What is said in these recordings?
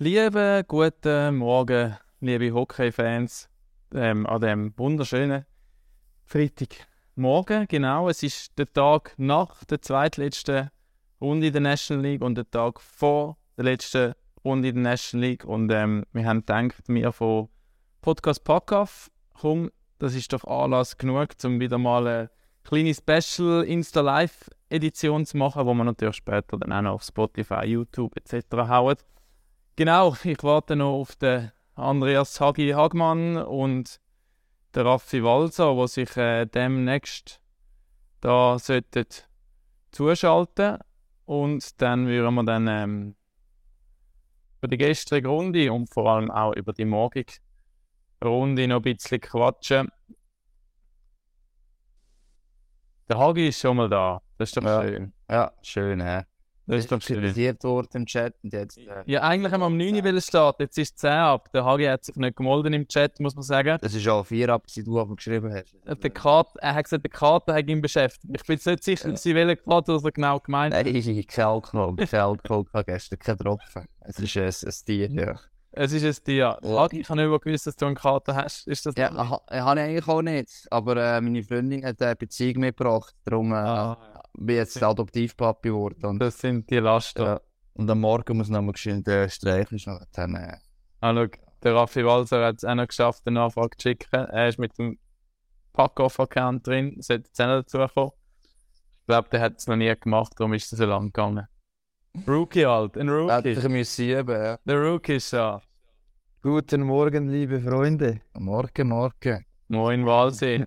Liebe guten Morgen, liebe Hockey-Fans, ähm, an dem wunderschönen Freitagmorgen. Genau, es ist der Tag nach der zweitletzten Runde in der National League und der Tag vor der letzten Runde in der National League. Und ähm, wir haben gedacht, wir von Podcast Packoff, komm, das ist doch Anlass genug, um wieder mal eine kleine Special Insta Live Edition zu machen, wo man natürlich später dann auch noch auf Spotify, YouTube etc. hauen. Genau, ich warte noch auf den Andreas Hagi Hagmann und den Raffi Walser, die sich äh, demnächst da sollten zuschalten und dann würden wir dann ähm, über die gestrige Runde und vor allem auch über die morgige Runde noch ein bisschen quatschen. Der Hagi ist schon mal da. Das ist doch Ja. schön. Ja, schön, hä? Das ist doch kritisiert worden im Chat und jetzt. Äh, Ja, eigentlich haben wir am 9 Uhr starten, jetzt ist es 10 ab. Der Hagi hat sich nicht gemolden im Chat, muss man sagen. das ist auch vier ab, seit du aber geschrieben hast. Der Kater, er hat gesagt, der Kater hat ihn beschäftigt. Ich bin jetzt nicht sicher, sie welchen Kater er genau gemeint hat. Nein, ich habe kein Alkohol, kein Alkohol gestern, kein Tropfen. Es ist ein, ein Tier, ja. Es ist ein Tier. Ja. Hagi, ich habe nicht gewusst, dass du einen Kater hast. Ist das Ja, ha- habe ich eigentlich auch nicht. Aber äh, meine Freundin hat eine Beziehung mitgebracht, darum äh, Ah, bin jetzt Adoptivpapi geworden. Das sind die Laster. ja. und am Morgen muss noch mal geschwind äh, streicheln. Dann, äh, Ah, schau, der Raffi Walser hat es auch noch geschafft, eine Anfrage zu schicken. Er ist mit dem Pack-Off-Account drin, sollte jetzt auch noch dazu kommen. Ich glaube, der hat es noch nie gemacht, darum ist es so lang gegangen. Rookie halt, ein hätte Rookie. ich müssen ja. Der Rookie ist da. Guten Morgen, liebe Freunde. Morgen, morgen. Moin Walsee.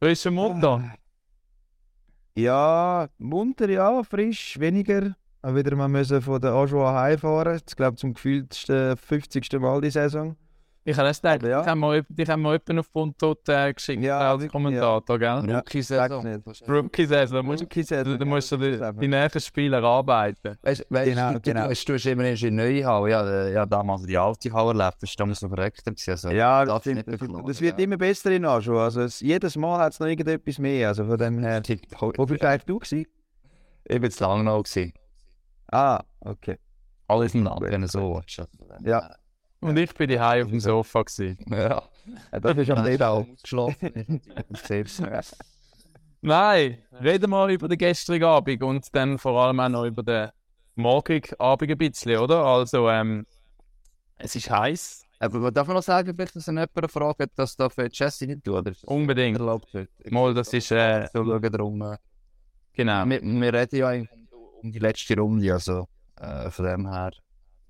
Frischer Mutter. Ja, munter, ja, frisch, weniger. Auch wieder mal müssen von der Ajoa heimfahren. Ich glaube, zum gefühltesten 50. Mal die Saison. Ich habe das gedacht, Ja. wir, dich haben wir jemanden auf Bundtot äh, geschickt Ja, als Kommentator, gell? Ja, Rookie-Saison. Rookie-Saison, da musst, du- da musst du die, die nächsten Spiele erarbeiten. Weißt weißt Genau, du, genau. weißt, du hast immer in die neue Halle. Ja, äh, ja, damals die alte Halle erlebt. Das ist damals noch verreckt. Also, Ja, das, das, verklagen, das wird ja. immer besser in Ajoa. Also es, jedes Mal hat es noch irgendetwas mehr. Also von dem her. Wo bist du eigentlich du gewesen? Ich war zu lange noch. Gewesen. Ah, okay. Alles im Land, wenn du so willst. Also, Ja. Und ich bin daheim auf dem Sofa. Gewesen. Ja. Das ist am Dedal. Geschlafen. Selbst. Nein, reden wir über den gestrigen Abend und dann vor allem auch noch über den morgigen Abend ein bisschen, oder? Also, ähm, es ist heiß, Aber darf man noch sagen, vielleicht, dass jemand fragt, dass das für Jesse nicht tut? Oder unbedingt. erlaubt wird? Mal, das ist, äh, So schauen darum. Äh, genau, wir, wir reden ja um die letzte Runde, also äh, von dem her.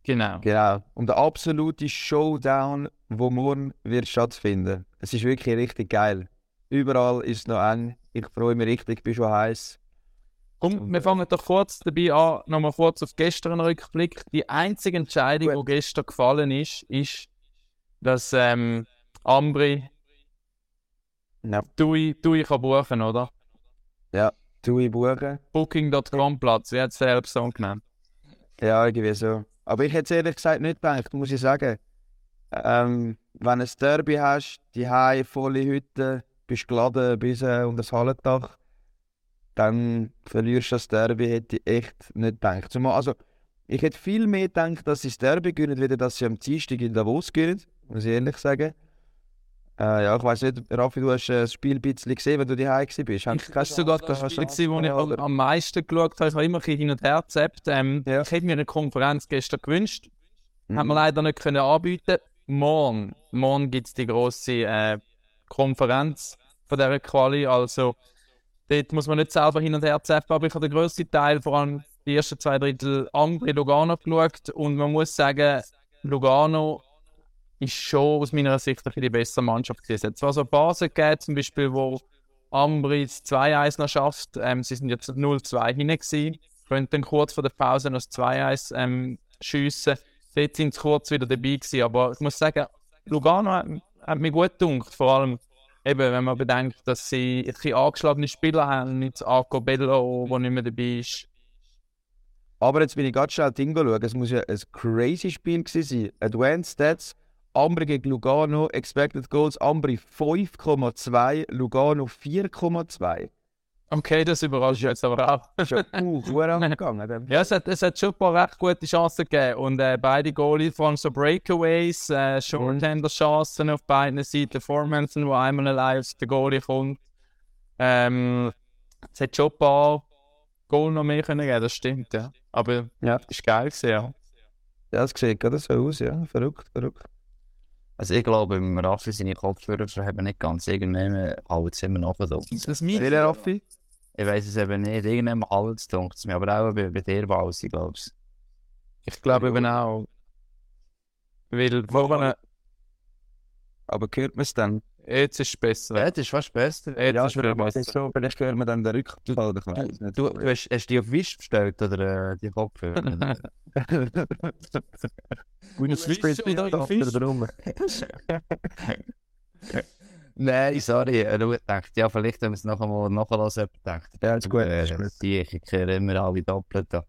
Genau. Genau. Und der absolute Showdown, wo morgen wird stattfinden. Es ist wirklich richtig geil. Überall ist es noch eng. Ich freue mich richtig, ich bin schon heiß. Komm, wir fangen doch kurz dabei an, nochmal kurz auf gestern Rückblick. Die einzige Entscheidung, die gestern gefallen ist, ist, dass ähm, Ambri Ja. Dui, Dui kann buchen, oder? Tui buchen. Booking.com Platz, wie hat es selbst so genannt? Ja, irgendwie so. Aber ich hätte es ehrlich gesagt nicht gedacht, muss ich sagen. Ähm, wenn du ein Derby hast, die Hause, volle Hütte, bist geladen bis äh, unter das Hallendach, dann verlierst du das Derby, hätte ich echt nicht gedacht. Zumal, also, ich hätte viel mehr gedacht, dass sie das Derby gewinnen, wieder dass sie am Dienstag in Davos gewinnen, muss ich ehrlich sagen. Äh, ja, ich weiß nicht, Raffi, du hast äh, das Spiel ein bisschen gesehen, wenn du die Hause bist. Hast, Das war sogar das Spiel, gewesen, wo ich am, am meisten geschaut habe. Ich habe immer ein bisschen hin und her gezappt. Ähm, Ja. Ich hätte mir eine Konferenz gestern gewünscht. Mhm. Hat man leider nicht können anbieten. Morgen, morgen gibt es die grosse äh, Konferenz von dieser Quali. Also dort muss man nicht selber hin und her zappen, aber ich habe den grössten Teil, vor allem die ersten zwei Drittel, Ambri Lugano geschaut. Und man muss sagen, Lugano ist schon aus meiner Sicht ein die bessere Mannschaft gewesen. Es hat zwar so Basen gegeben, zum Beispiel, wo Ambri das 2-1 noch schafft. Ähm, sie sind jetzt 0-2 hinten gewesen. Können dann kurz vor der Pause noch das 2-1 ähm, schiessen. Dort sind sie kurz wieder dabei gewesen. Aber ich muss sagen, Lugano hat, hat mir gut gedacht. Vor allem, eben, wenn man bedenkt, dass sie ein bisschen angeschlagene Spieler haben, mit Arco Bello, der nicht mehr dabei ist. Aber jetzt bin ich ganz schnell Ding schauen. Es muss ja ein crazy Spiel gewesen sein. Advanced Stats, Ambri gegen Lugano, Expected Goals, Ambri 5,2, Lugano 4,2. Okay, das überrascht jetzt aber auch. Schon uh, gut angegangen. Ja, es hat, es hat schon ein paar recht gute Chancen gegeben. Und äh, beide Goalies von so Breakaways, äh, Shorthander-Chancen auf beiden Seiten. Formanson, wo einmal allein auf den Goalie kommt. Ähm, es hat schon ein paar Goal noch mehr können geben, das stimmt, ja. Aber Ja. ist geil gewesen, ja. Ja, das sieht gerade so aus, ja. Verrückt, verrückt. Also ich glaube, im Raffi seine Kopfhörer haben nicht ganz irgendwann halten sie immer noch da. Ist das mein? Welcher Raffi? Ich weiß es eben nicht, irgendwann halten es dunkt es mir, aber auch bei, bei dir Walsi, glaube ich. Ich glaube eben auch. Weil, wo man, Aber hört man es dann? Jetzt ist es besser. Ja, das ist fast besser. Jetzt Ja, ist das besser. so, vielleicht hört man dann den Rückfall. oder Ich weiß nicht. Du, du hast, hast die auf Wisch bestellt oder äh, die Kopfhörer? Gutes Fisch oder Fisch? Nein, sorry. äh, Du dachte, ja, vielleicht wenn wir es noch einmal nachhören, gedacht. Ja, ist gut. Äh, ist gut. Die, ich kehre immer alle doppelt da.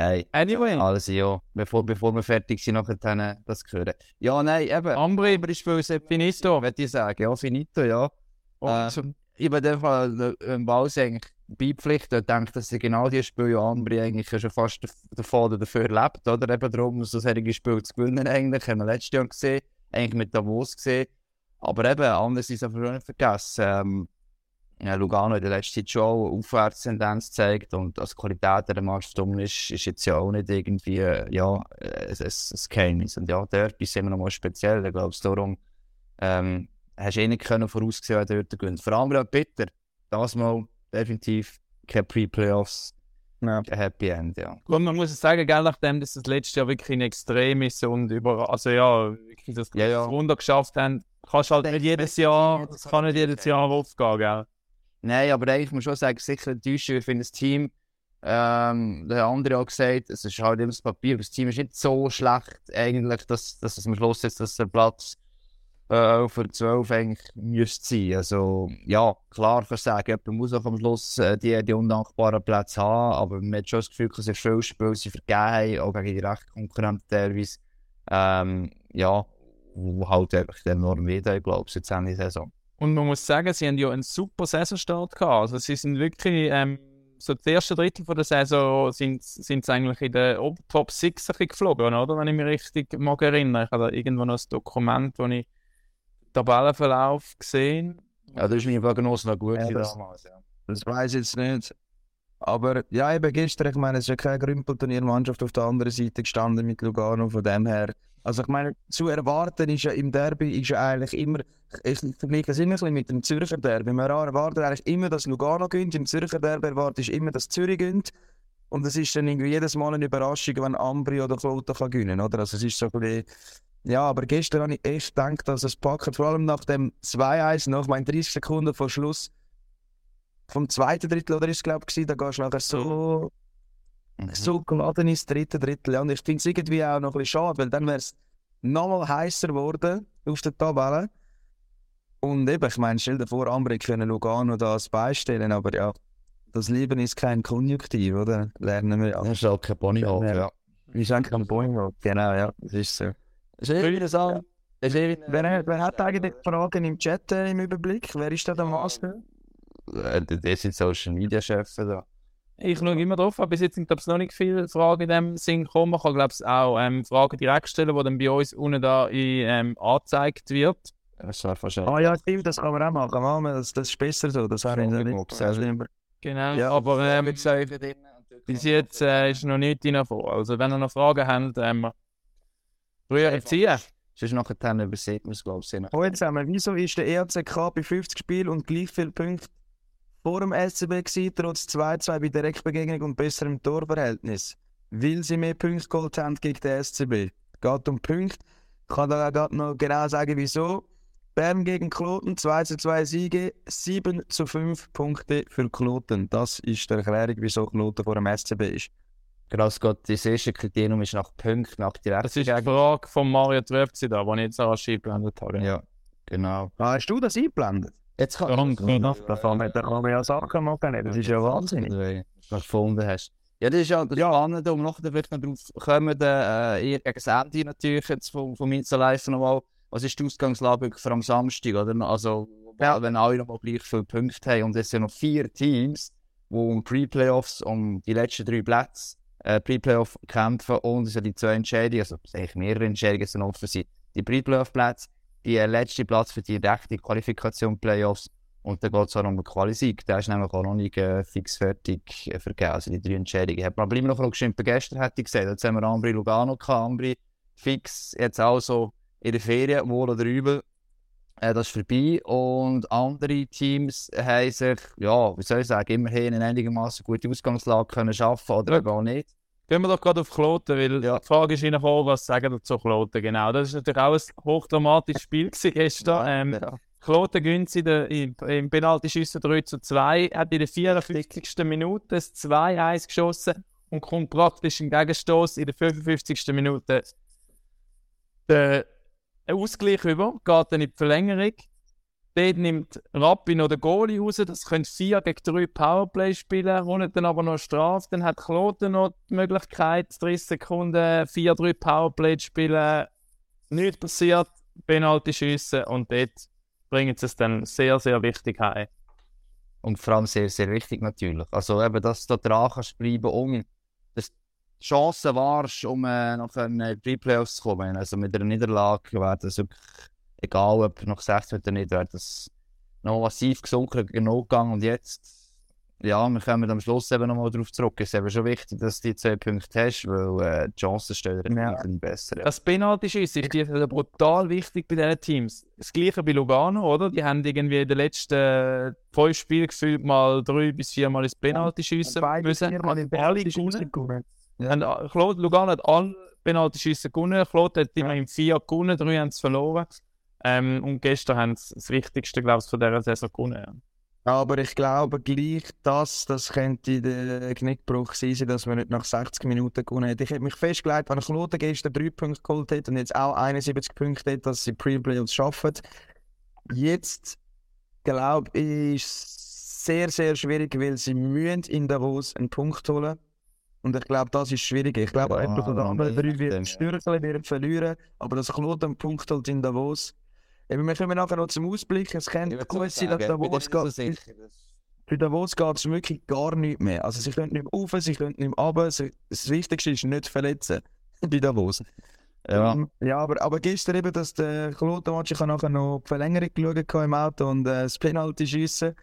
Nein, Anyway, also ja, bevor, bevor wir fertig sind, nachher dann das hören. Ja, nein, eben. Aber ich will es finito. würde ich sagen. Ja, finito, ja. Und Äh, ich bin einfach im Baus eigentlich beipflichtet. Ich denke, dass sie genau die Spiele ja Ambri eigentlich schon fast davon oder dafür lebt, oder? Eben darum, so solche Spiele zu gewinnen eigentlich. Haben wir letztes Jahr gesehen, eigentlich mit Davos gesehen. Aber eben, andererseits darf man auch nicht vergessen, ähm, Lugano in der letzten Zeit schon eine Aufwärtstendenz gezeigt und als Qualität der Mannschaft um ist, ist jetzt ja auch nicht irgendwie, äh, ja, äh, ein, ein, ein Geheimnis. Und ja, Derbys sind immer noch mal speziell. Ich glaube, darum ähm, hast du eh nicht können voraussehen, wer dort gewinnt. Vor allem auch bitter. Das mal definitiv keine Pre-Playoffs, Ja. ein Happy End, ja. Und man muss es sagen, gell, nachdem dass das letzte Jahr wirklich ein Extrem ist und über, also ja, wirklich das Ja, ja. Wunder geschafft haben, kannst halt nicht jedes Jahr, das kann nicht jedes Jahr aufgehen, gell? Nein, aber eigentlich muss ich schon sagen, sicher enttäuschend. Ich finde das Team, ähm, der andere hat gesagt, es ist halt immer das Papier, aber das Team ist nicht so schlecht eigentlich, dass, dass es am Schluss jetzt, dass der Platz äh, für 12 eigentlich müsste sein. Also ja, klar kann ich man muss auch am Schluss äh, die, die undankbaren Plätze haben, aber man hat schon das Gefühl, dass sie viele Spiele sie vergeben haben, auch gegen die rechten Konkurrenten teilweise. Ähm, ja, wo halt einfach enorm weh, ich glaube, seit Ende der Saison. Und man muss sagen, sie haben ja einen super Saisonstart gehabt. Also sie sind wirklich, ähm, so das erste Drittel von der Saison sind, sind sie eigentlich in der Top 6 ein bisschen geflogen, oder? Wenn ich mich richtig mag erinnern. Ich habe da irgendwo noch ein Dokument, wo ich den Tabellenverlauf gesehen Ja, das ist meine Prognose noch gut Ja, das- damals, ja. Das weiß ich jetzt nicht. Aber ja, eben gestern, ich meine, es ist ja keine Grümpelturniermannschaft auf der anderen Seite gestanden mit Lugano, von dem her. Also ich meine, zu erwarten ist ja im Derby ist ja eigentlich immer, ich vergleiche es immer ein bisschen mit dem Zürcher Derby. Man erwartet eigentlich immer, dass Lugano gönnt, im Zürcher Derby erwartet ich immer, dass Zürich gönnt. Und es ist dann irgendwie jedes Mal eine Überraschung, wenn Ambri oder Kloten kann gewinnen, oder? Also es ist so ein bisschen, ja, aber gestern habe ich echt gedacht, dass es packen, vor allem nach dem 2-1, nach meinen 30 Sekunden vor Schluss, vom zweiten Drittel oder ist es glaube ich, da gehst du nachher so, Mhm. so geladen ins dritte Drittel. Ja, und ich finde es irgendwie auch noch ein bisschen schade, weil dann wäre es nochmal heißer geworden auf der Tabelle. Und eben, ich meine, stell dir vor, Ambri können Lugano da als beistellen, aber ja, das Leben ist kein Konjunktiv, oder? Lernen wir ja. Das ist auch kein Ponyhof, Ja. ja. Wir sind kein Bäume. Genau, ja, das ist so. Das ist. Das ist irgendwie... Wer, wer hat eigentlich Fragen im Chat äh, im Überblick? Wer ist da der Master? Äh, Das sind Social Media Chefs da. Ich schaue immer drauf, aber bis jetzt sind glaube ich noch nicht viele Fragen in dem Sinn gekommen. Man kann glaube ich auch ähm, Fragen direkt stellen, die dann bei uns unten da in, ähm, angezeigt wird. Das war wahrscheinlich. Ah ja, stimmt, das kann man auch machen. Machen wir Das, das ist besser so. Das habe ich Schon nicht gut sehr schlimm. Genau. Ja. aber ähm, bis jetzt äh, ist noch nichts reingekommen. Also wenn ihr noch Fragen habt, ähm, rühren ziehen. Sonst nachher dann übersieht man es, glaube ich. Heute zusammen, wieso ist der ERCK bei 50 Spielen und gleich viele Punkte vor dem SCB gewesen, trotz 2-2 bei Direktbegegnung und besserem Torverhältnis? Weil sie mehr Punkte geholt haben gegen den SCB. Geht um Punkte. Ich kann da auch gerade noch genau sagen, wieso. Bern gegen Kloten, 2 zu 2 Siege, 7 zu 5 Punkte für Kloten. Das ist die Erklärung, wieso Kloten vor dem SCB ist. Krass Gott, das erste Kriterium ist nach Punkten, nach Das direkten ist die Frage von Mario Tröpfzi da, die ich jetzt auch eingeblendet habe. Ja, genau. Ah, hast du das eingeblendet? Jetzt kann Danke. Da kann man, da kann man ja Sachen machen, das ist ja wahnsinnig. Gefunden hast. Ja, das ist ja das Spannende, um noch vielleicht noch drauf kommen, äh, eher gegen Ende natürlich jetzt vom, vom Insta Live nochmal. Was ist die Ausgangslage für am Samstag, oder? Also, ja. wenn alle noch mal gleich viele Punkte haben und es sind noch vier Teams, die um Pre-Playoffs, um die letzten drei Plätze äh, Pre-Playoff kämpfen und es sind die zwei Entscheidungen, also eigentlich mehrere Entscheidungen sind offen sind. Die Pre-Playoff-Plätze, äh, letzte Platz für die rechte Qualifikation Playoffs und dann geht es auch um den Quali-Sieg. Der ist nämlich auch noch nicht äh, fix fertig äh, vergeben. Also die drei Entscheidungen. Hat man aber immer noch gestimmt. Gestern hätte ich gesagt, jetzt haben wir Ambri Lugano gehabt. Ambri fix, jetzt auch so in der Ferien, wohl oder übel. Äh, das ist vorbei. Und andere Teams haben sich, ja, wie soll ich sagen, immerhin eine einigermaßen gute Ausgangslage können schaffen oder ja. gar nicht. Gehen wir doch gerade auf Kloten, weil ja. die Frage ist Ihnen gekommen, was sagen wir zu Kloten genau. Das ist natürlich auch ein hochdramatisches Spiel gestern. Ähm, ja. Kloten gönnt sie im, im Penaltyschüssen 3 zu 2, hat in der 54. Minute das 2-1 geschossen und kommt praktisch im Gegenstoß in der 55. Minute den Ausgleich über, geht dann in die Verlängerung. Dort nimmt Rappi noch den Goalie raus, das können 4 gegen 3 Powerplay spielen, holen dann aber noch Strafe. Dann hat Kloten noch die Möglichkeit, 30 Sekunden 4-3 Powerplay zu spielen. Nichts passiert, Penalty schiessen und dort bringen sie es dann sehr, sehr wichtig heim. Und vor allem sehr, sehr wichtig natürlich. Also eben, dass du dran kannst bleiben, um dass du Chancen warst, um äh, nach den Pre-Playoffs zu kommen. Also mit einer Niederlage wäre das wirklich, egal ob nach 16 oder nicht, wäre das noch massiv gesunken, genug gegangen. Und jetzt ja, wir kommen am Schluss eben nochmal darauf zurück. Es ist eben schon wichtig, dass du die zwei Punkte hast, weil äh, die Chancen stehen ja. ein bisschen besser. Das Penalty-Schuss ist brutal wichtig bei diesen Teams. Das gleiche bei Lugano, oder? Die haben irgendwie in den letzten fünf Spielen gefühlt mal drei bis viermal ins Penalty-Schiessen müssen. Viermal in Penalty-Schiessen gewonnen. Ja. Und, äh, Lugano hat alle Penalty-Schiessen gewonnen. Claude hat immerhin vier gewonnen, drei haben es verloren. Ähm, und gestern haben sie das Wichtigste, glaube ich, von dieser Saison gewonnen. Aber ich glaube gleich, dass das könnte der Knickbruch sein, dass man nicht nach 60 Minuten gewonnen hätte. Ich hätte mich festgelegt, wenn Kloten gestern drei Punkte geholt hätte und jetzt auch 71 Punkte hätte, dass sie Pre-Playoffs schaffen. Jetzt glaube ich, ist es sehr, sehr schwierig, weil sie müssen in Davos einen Punkt holen. Und ich glaube, das ist schwierig. Ich glaube, ja, etwas oder andere drei wird Stürchen werden verlieren, aber dass Kloten einen Punkt holt in Davos, Eben, wir kommen nachher noch zum Ausblick. Es könnte gut sein, dass Davos geht. Bei Davos geht es wirklich gar nicht mehr. Also sie können nicht mehr rauf, sie können nicht mehr runter. Das Wichtigste ist nicht verletzen bei Davos. Ja, ähm, ja aber, aber gestern eben, dass der ich habe nachher noch die Verlängerung geschaut im Auto und äh, das Penalty schiessen.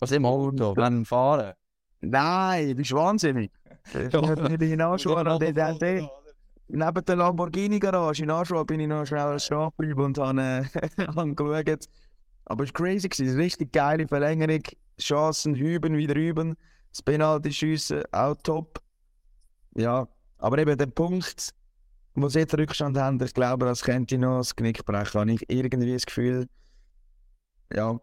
Was im Auto? Wenn fahren? Nein, du bist wahnsinnig. Ich bin hinausschauen und der, neben der Lamborghini-Garage in Aschua bin ich noch schnell stehen geblieben und habe, äh, habe geschaut. Aber es war crazy, es war eine richtig geile Verlängerung. Chancen, hüben, wieder hüben. Das Penalty-Schiessen, auch top. Ja, aber eben der Punkt, wo sie jetzt Rückstand haben, ich glaube, das könnte noch das Knick brechen. Habe ich irgendwie das Gefühl. Ja.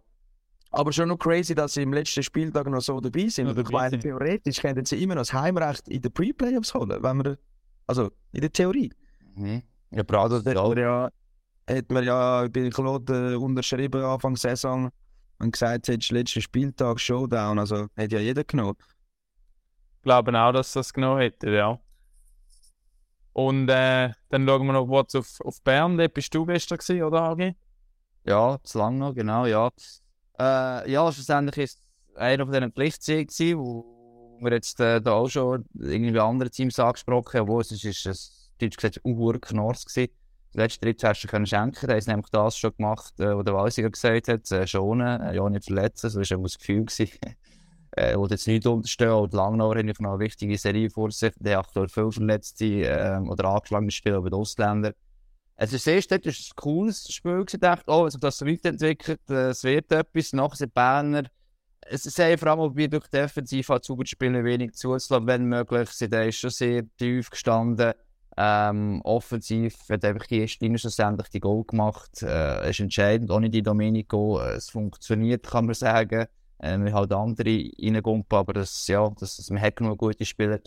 Aber schon noch crazy, dass sie im letzten Spieltag noch so dabei sind. Ja, ich meine, theoretisch könnten sie immer noch das Heimrecht in den Pre-Playoffs holen, wenn wir also in der Theorie. Mhm. Ja, Prado hat ja, ja, hat man ja bei Claude unterschrieben Anfang Saison und gesagt, es ist letzten Spieltag Showdown. Also hat ja jeder genommen. Ich glaube auch, dass das genommen hätte, ja. Und äh, dann schauen wir noch kurz auf, auf Bern. Dort bist du gestern gewesen, oder Agi? Ja, zu lang noch, genau, ja. Äh, ja, schlussendlich ist einer von diesen Pflichtsiegen, wo wir jetzt äh, da auch schon irgendwie andere Teams angesprochen haben, wo es ist, ist es, deutsch gesagt, ein Knorrs gewesen. Das letzte Dritt hast du können schenken, da haben nämlich das schon gemacht, äh, was der Walsiger gesagt hat, äh, schonen, äh, ja nicht verletzen, so war schon das Gefühl gewesen. äh, wo jetzt nicht unterstehen, und Langnauer haben noch eine wichtige Serie vor sich, der aktuell viel verletzte äh, oder angeschlagene Spieler bei den Ausländern. Es ist sehr dort ein cooles Spiel gewesen, dachte, oh, sich das so weiterentwickelt, äh, es wird etwas, nachher sind Berner es ist vor allem bei durch defensiv hat zu spielen wenig zuzulassen, wenn möglich. Sie ist schon sehr tief gestanden. Ähm, offensiv hat einfach die Linie schlussendlich die Goal gemacht. Äh, ist entscheidend. Ohne die Domenico, äh, es funktioniert, kann man sagen. Äh, wir halt andere reingumpen, aber das, ja, das, das, man hat genug gute Spieler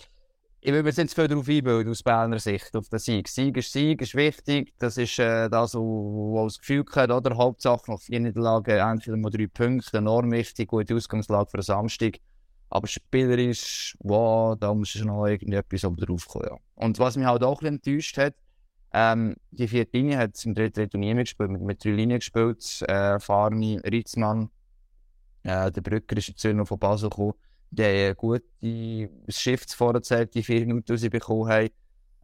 ich mir jetzt nicht viel darauf einbilden, aus Berner Sicht, auf den Sieg. Sieg ist Sieg, ist wichtig. Das ist äh, das, was das Gefühl hat, oder? Hauptsache nach vier Niederlagen entweder mal drei Punkte, enorm wichtig, gute Ausgangslage für den Samstag. Aber spielerisch, wow, da muss schon noch irgendwie etwas oben drauf kommen, ja. Und was mich halt auch enttäuscht hat, Ähm, die vierte Linie hat im dritten Turnier mitgespielt, mit, mit drei Linien gespielt. Äh, Farni, Ritzmann, äh, der Brücker ist jetzt noch von Basel gekommen. Die haben eine gute Shifts-Vorzeit, die vier Minuten rausbekommen haben.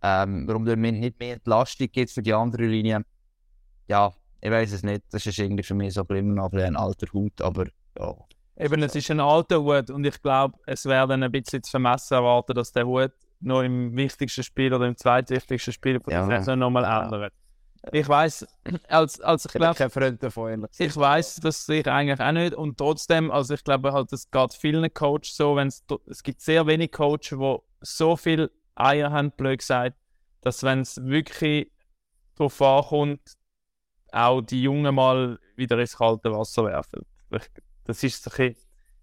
Ähm, warum der nicht mehr Entlastung gibt für die andere Linie, ja, ich weiß es nicht. Das ist irgendwie für mich so immer noch ein alter Hut, aber ja. Eben, es ist ein alter Hut und ich glaube, es wäre dann ein bisschen zu vermessen erwarten, dass der Hut noch im wichtigsten Spiel oder im zweitwichtigsten Spiel von der Ja. Saison nochmal ändert. Ich weiß, als, als ich glaube, kein Freund davon, ehrlich ich weiß, dass ich eigentlich auch nicht. Und trotzdem, also ich glaube halt, es geht vielen Coaches so, wenn es es gibt sehr wenig Coaches, die so viel Eier haben, blöd gesagt, dass wenn es wirklich darauf ankommt, auch die Jungen mal wieder ins kalte Wasser werfen. Das ist so ein bisschen,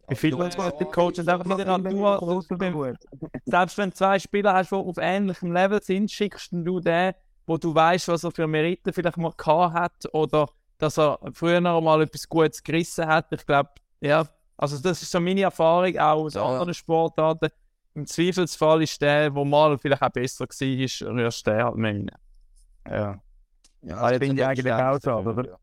wie viele die Coaches einfach wieder an du Selbst wenn du zwei Spieler hast, die auf ähnlichem Level sind, schickst du den, wo du weißt, was er für Meriten vielleicht mal gehabt hat oder dass er früher mal etwas Gutes gerissen hat. Ich glaube, ja, also das ist so meine Erfahrung auch aus Ja. anderen Sportarten. Im Zweifelsfall ist der, der mal vielleicht auch besser war, rührst du den halt mehr rein. Ja. Ja, das finde ich eigentlich auch so, oder?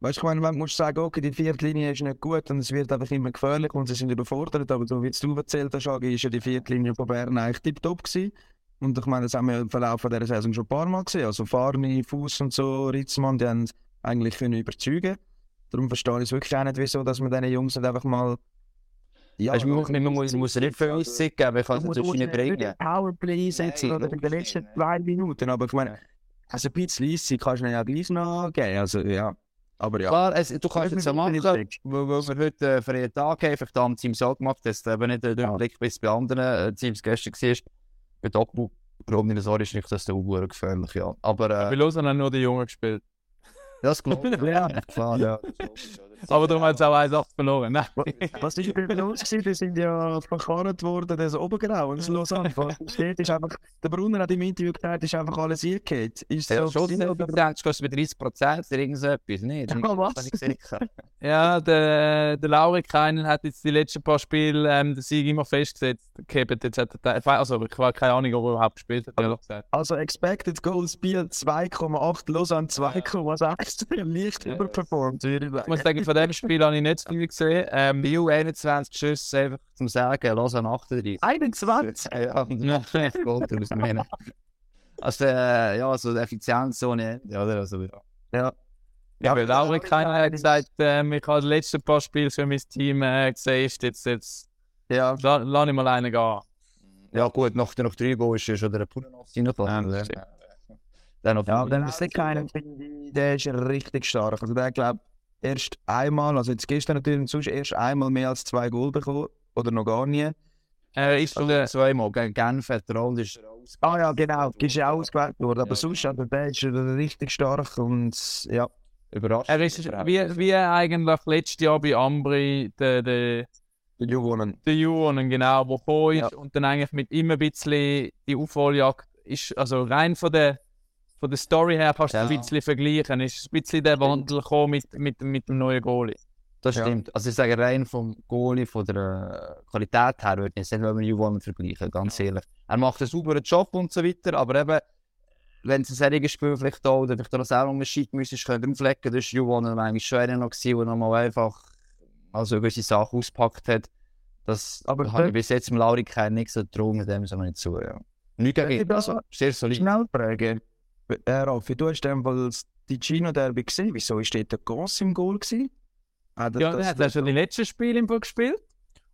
Weißt du, ich meine, man muss sagen, okay, die vierte Linie ist nicht gut und es wird einfach immer gefährlich und sie sind überfordert, aber so wie du erzählt hast, Agi, ist ja die vierte Linie von Bern eigentlich tiptop gewesen. Und ich meine, das haben wir im Verlauf von dieser Saison schon ein paar Mal gesehen. Also Farni, Fuß und so, Ritzmann, die haben eigentlich können überzeugen. Darum verstehe ich es wirklich auch nicht, wieso, dass man diesen Jungs nicht einfach mal... Ja, Weißt du, man muss, man muss, muss nicht viel Aussicht geben, man kann es natürlich nicht bringen. Powerplay einsetzen Nein, oder in den letzten zwei Minuten, aber ich meine, also ein bisschen Eissig kannst du ja gleich noch geben, also ja. Aber ja. Klar, es, du kannst es so machen, Nicht weil, weil wir heute äh, für einen Tag haben, vielleicht am Team so gemacht, dass es eben nicht der Ja. Blick bis bei anderen äh, Teams gestern war. Bei Doppel, warum nicht so ist, nicht, dass der Uhr gefährlich ja. Aber Bei äh, Lausanne haben nur die Jungen gespielt. das glaube ich. Ja. klar, ja. Aber darum hat es auch 1-8 verloren. Nein. Was ist bei uns gewesen? Die sind ja verkarrt worden, das Obergrau und das Lausanne. Steht ist einfach, der Brunner hat im Interview gesagt, ist einfach alles eingeht. Ist Ja, so schon, gewesen, du denkst, du kostet bei 30 Prozent oder irgend so etwas, nicht? Ja, was? Ja, der, der Laurik Keinen hat jetzt die letzten paar Spiele ähm, den Sieg immer festgesetzt. Jetzt hat er, also ich habe keine Ahnung, ob er überhaupt gespielt hat, gesagt. Also Expected Goals Biel 2,8, Lausanne 2,6. Leicht Ja. überperformt, würde ich Ich muss sagen, von dem Spiel habe ich nicht so viel gesehen. Ähm, Bio 21 Schüsse, einfach zum Sagen, Lausanne 38. 21? Ja, ja. Gold draus nehmen. Also, äh, ja, so Effizienz so nicht. Ja, oder? Also, ja. Ja. Ja, weil Laurik Keinen hat gesagt, ähm, ich habe die letzten paar Spiele für mein Team äh, gesaved, jetzt, jetzt Ja. la, lass ich mal einen gehen. ja, gut, nach, nach drei Goals ist schon der Punenos reingekommen. Das stimmt. Dann noch Ja, dann ist der ich, der ist richtig stark. Also der glaube erst einmal, also jetzt gestern natürlich sonst erst einmal mehr als zwei Goal bekommen. Oder noch gar nie. Er ist Also, zweimal gegen Genf hat der Round ist er aus. Ah ja, genau, ist ja ausgewählt worden. Aber Ja, sonst, also der ist richtig stark und ja. Überrascht. er ist wie, wie eigentlich letztes Jahr bei Ambri der, der, Der Juwonen. der Juonen, genau, der gekommen ist und dann eigentlich mit ihm ein bisschen die Aufholjagd ist, also rein von der, von der Story her kannst du es Ja. ein bisschen vergleichen, ist ein bisschen der Wandel gekommen mit, mit, mit dem neuen Goalie. Das Ja. stimmt. Also ich sage rein vom Goalie, von der äh, Qualität her, würde ich jetzt nicht mit dem Juwon vergleichen, ganz ehrlich. Er macht einen sauberen Job und so weiter, aber eben, wenn es ein solches Spiel vielleicht auch, oder vielleicht auch selber einen Shit müsstest, können umflecken, das ist Juwon eigentlich schon einer noch gewesen, der nochmal einfach also gewisse Sachen auspackt hat. Das Aber habe ich bis jetzt im Lauri keinen nicht so getrunken, dem sind wir nicht zu, ja. Nicht gegen Ja, ihn, das- also, sehr solid. Schnellfrage. Äh, Raffi, du hast wohl die Gino Derby gesehen. Wieso ist dort der Goss im Goal gewesen? Hat er Ja, das- er hat ja schon die letzten Spiele im gespielt.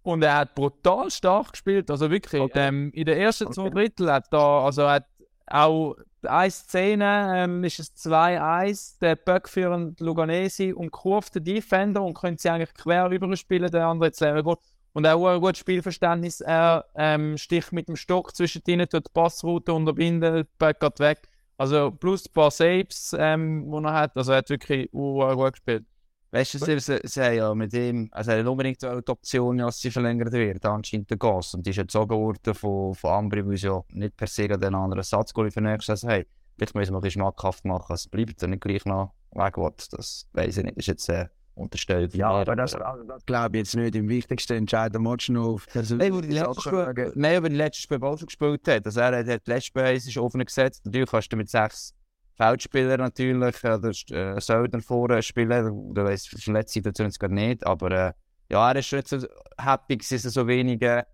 Und er hat brutal stark gespielt. Also wirklich, Okay. ähm, in den ersten zwei Okay. Drittel hat er, also er hat auch eine Szene, ähm, ist es 2-1, der Böck für Luganesi und kurft den Defender und können sie eigentlich quer rüberspielen, der andere jetzt leeren Goal. Und auch ein gutes Spielverständnis. Er ähm, sticht mit dem Stock zwischen ihnen, tut die Passroute unterbinden, Böck geht weg. Also plus ein paar Saves, ähm, die er hat. Also er hat wirklich uh, gut gespielt. Weißt du, sie, sie, sie ja mit ihm, also er unbedingt die Option, dass sie verlängert wird, anscheinend der Gas. Und die ist jetzt gezogen worden von, von Ambri, weil sie ja nicht per se den anderen Ersatzgoalie für nächstes Jahr haben. Vielleicht müssen wir ein bisschen schmackhaft machen, es bleibt und nicht gleich noch weg. Das weiß ich nicht, das ist jetzt äh, unterstellt. Ja, aber das, also das glaube ich jetzt nicht. Im wichtigsten entscheiden Match noch auf. Also, Nein, wo die letzte Spiel, nein, aber die letzte Spiel schon gespielt hat. Also er hat hat die letzte Spiel ist offen gesetzt. Natürlich kannst du mit sechs Feldspieler natürlich, oder äh, Söldner vorne spielen, oder weiss, verletzt Situation jetzt gerade nicht, aber äh, ja, er ist jetzt so happy dass er so wenige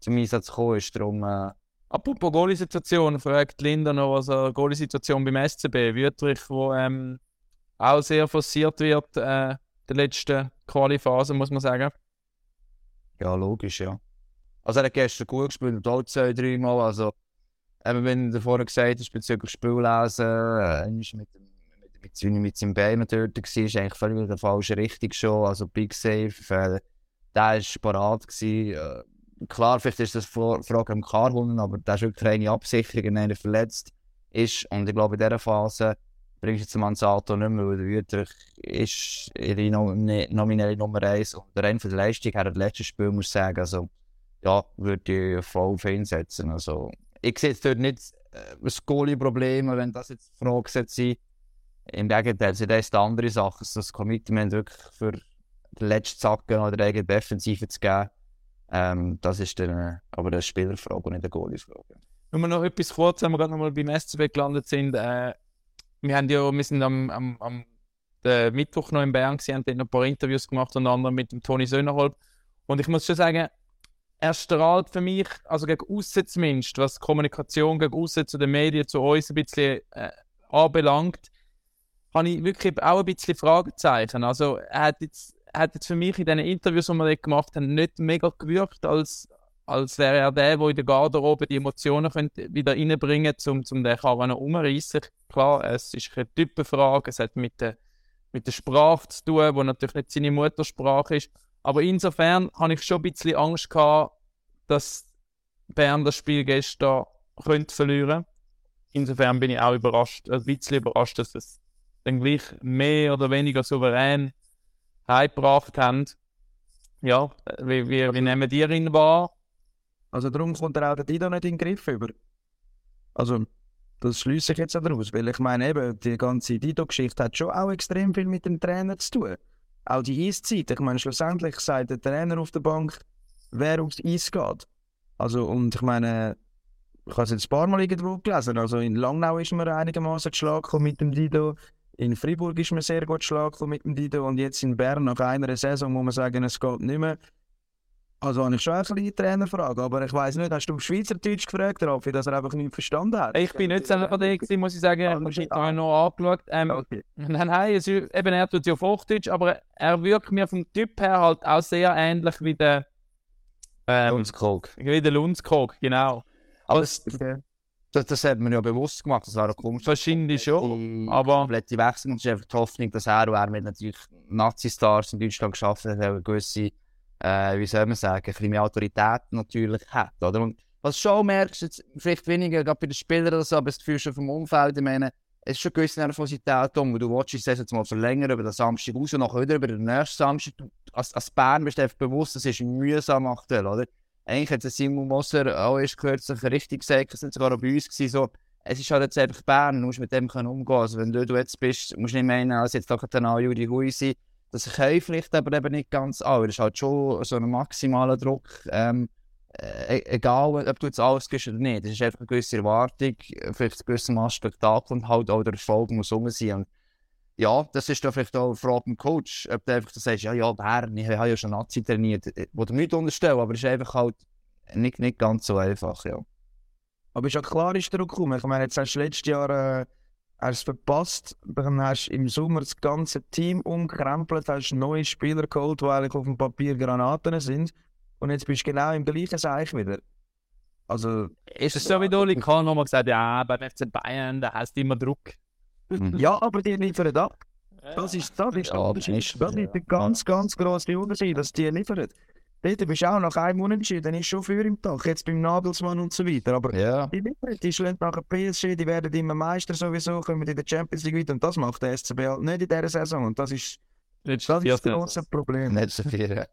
zum Einsatz gekommen ist, darum... Äh, Apropos Goalie-Situation, fragt Linda noch, was eine Goalie-Situation beim SCB, Wüttrich, wo ähm, auch sehr forciert wird, äh, der letzten Quali-Phase, muss man sagen. Ja, logisch, ja. Also er hat gestern gut gespielt und auch zwei, dreimal, also eben, wenn du vorhin gesagt hast, bezüglich Spiellesen, äh, mit, mit, mit, mit, seinem Bein dort war, ist eigentlich völlig in der falschen Richtung schon, also Big Safe, äh, der war parat äh, klar, vielleicht ist das eine Frage am Karhunden, aber das ist wirklich eine Absicherung, wenn er verletzt ist. Und ich glaube, in dieser Phase bringst jetzt Manzato nicht mehr, weil der Wüterich ist ihre nominelle Nummer 1 und rein von der Leistung her, das letzte Spiel, muss ich sagen, also, ja, würde ich voll auf ihn setzen. Also, ich sehe jetzt dort nicht äh, das Goalie-Problem, wenn das jetzt Fragen sind. Im Gegenteil, sind das andere Sachen, das Commitment wirklich für den letzten Zacken oder eigene Defensive zu geben ähm, das ist dann äh, aber eine Spielerfrage und nicht eine Goalie-Frage. Nur noch etwas kurz, wenn wir gerade nochmal beim SCB gelandet sind. Äh, wir, haben ja, wir sind am, am, am Mittwoch noch in Bern gewesen, haben dort noch ein paar Interviews gemacht, unter anderem mit dem Toni Söhnerholm. Und ich muss schon sagen, er strahlt für mich, also gegen außen zumindest, was Kommunikation gegen außen zu den Medien, zu uns ein bisschen äh, anbelangt, habe ich wirklich auch ein bisschen Fragezeichen. Also er hat jetzt hat jetzt für mich in den Interviews, die wir gemacht haben, nicht mega gewirkt, als, als wäre er der, der in der Garderobe die Emotionen könnte wieder reinbringen könnte, um, den Karren umreißen. Klar, es ist eine Typenfrage, es hat mit der, mit der Sprache zu tun, die natürlich nicht seine Muttersprache ist. Aber insofern habe ich schon ein bisschen Angst gehabt, dass Bern das Spiel gestern könnte verlieren. Insofern bin ich auch überrascht, ein bisschen überrascht, dass es dann gleich mehr oder weniger souverän heimgebracht haben. Ja, wie, wie, wie nehmen die ihn wahr? Also darum kommt er auch der Dido nicht in den Griff über. Also, das schließe ich jetzt auch daraus, weil ich meine eben, die ganze Dido-Geschichte hat schon auch extrem viel mit dem Trainer zu tun. Auch die Eiszeit, ich meine, schlussendlich sagt der Trainer auf der Bank, wer aufs Eis geht. Also, und ich meine, ich habe es jetzt ein paar Mal irgendwo gelesen, also in Langnau ist man einigermaßen geschlagen mit dem Dido. In Freiburg ist man sehr gut geschlagen mit dem Dido und jetzt in Bern nach einer Saison muss man sagen, es geht nicht mehr. Also habe ich schon ein bisschen Trainerfrage, aber ich weiß nicht, hast du auf Schweizerdeutsch gefragt, Raffi, dass er einfach nicht verstanden hat? Ich bin nicht selber der gewesen, muss ich sagen. Ich habe ah. noch angeschaut. Ähm, okay. Nein, nein, es, eben, er tut ja auf Hochdeutsch, aber er wirkt mir vom Typ her halt auch sehr ähnlich wie der ähm, Lundskog. Wie der Lundskog, genau. Aber das, okay. Das, das hat man ja bewusst gemacht, das wäre komisch. Wahrscheinlich schon, aber... Komplette Wechsel und es ist einfach die Hoffnung, dass er, er mit natürlich Nazi-Stars in Deutschland geschafft hat, eine gewisse, äh, wie soll man sagen, ein bisschen mehr Autorität natürlich hat, oder? Und was du schon merkst, jetzt vielleicht weniger gerade bei den Spielern oder so, aber das Gefühl schon vom Umfeld, ich meine, es ist schon eine gewisse Nervosität um, du willst Saison jetzt mal verlängern über den Samstag raus und nachher wieder über den nächsten Samstag. Du, als, als Bern bist du einfach bewusst, das ist mühsam aktuell, oder? eigentlich hat Simon Moser auch erst kürzlich richtig gesagt, es sind sogar bei uns gewesen, so, es ist halt jetzt einfach Bern, du musst mit dem können umgehen. Also wenn du, du jetzt bist, musst du nicht meinen, als jetzt doch dann auch Juri Hui sein. Das können vielleicht aber eben nicht ganz alle. Das ist halt schon so ein maximaler Druck. Ähm, äh, e-, egal, ob du jetzt alles gibst oder nicht. Das ist einfach eine gewisse Erwartung, vielleicht ein gewisses Maß Spektakel und halt auch der Erfolg muss rum sein. Und ja, das ist dann vielleicht auch eine Frage vom Coach, ob du einfach sagst, ja, ja, Bern, ich habe ja schon Nazi trainiert, wo du nicht unterstellen, aber es ist einfach halt nicht, nicht ganz so einfach, ja. Aber ist ja klar, ist der gekommen. Ich meine, jetzt hast du letztes Jahr äh, hast verpasst, dann hast du im Sommer das ganze Team umkrempelt, hast neue Spieler geholt, die eigentlich auf dem Papier Granaten sind und jetzt bist du genau im gleichen Seich wieder. Also, ist es so wie Oli Kahn nochmal gesagt, ja, beim FC Bayern, da hast du immer Druck. Mhm. ja, aber die liefern ab. Das ist, das ist, ja, das ist, das ist der ganz, ganz grosse Unterschied, dass die liefern. Dort bist du auch nach einem Unentschieden, dann ist schon für im Tag, jetzt beim Nagelsmann und so weiter. Aber ja. die liefern, die schlagen nachher PSG, die werden immer Meister sowieso, kommen in der Champions League weiter und das macht der SCB halt nicht in dieser Saison und das ist, das, das ist das große Problem. Nicht so viel, ja.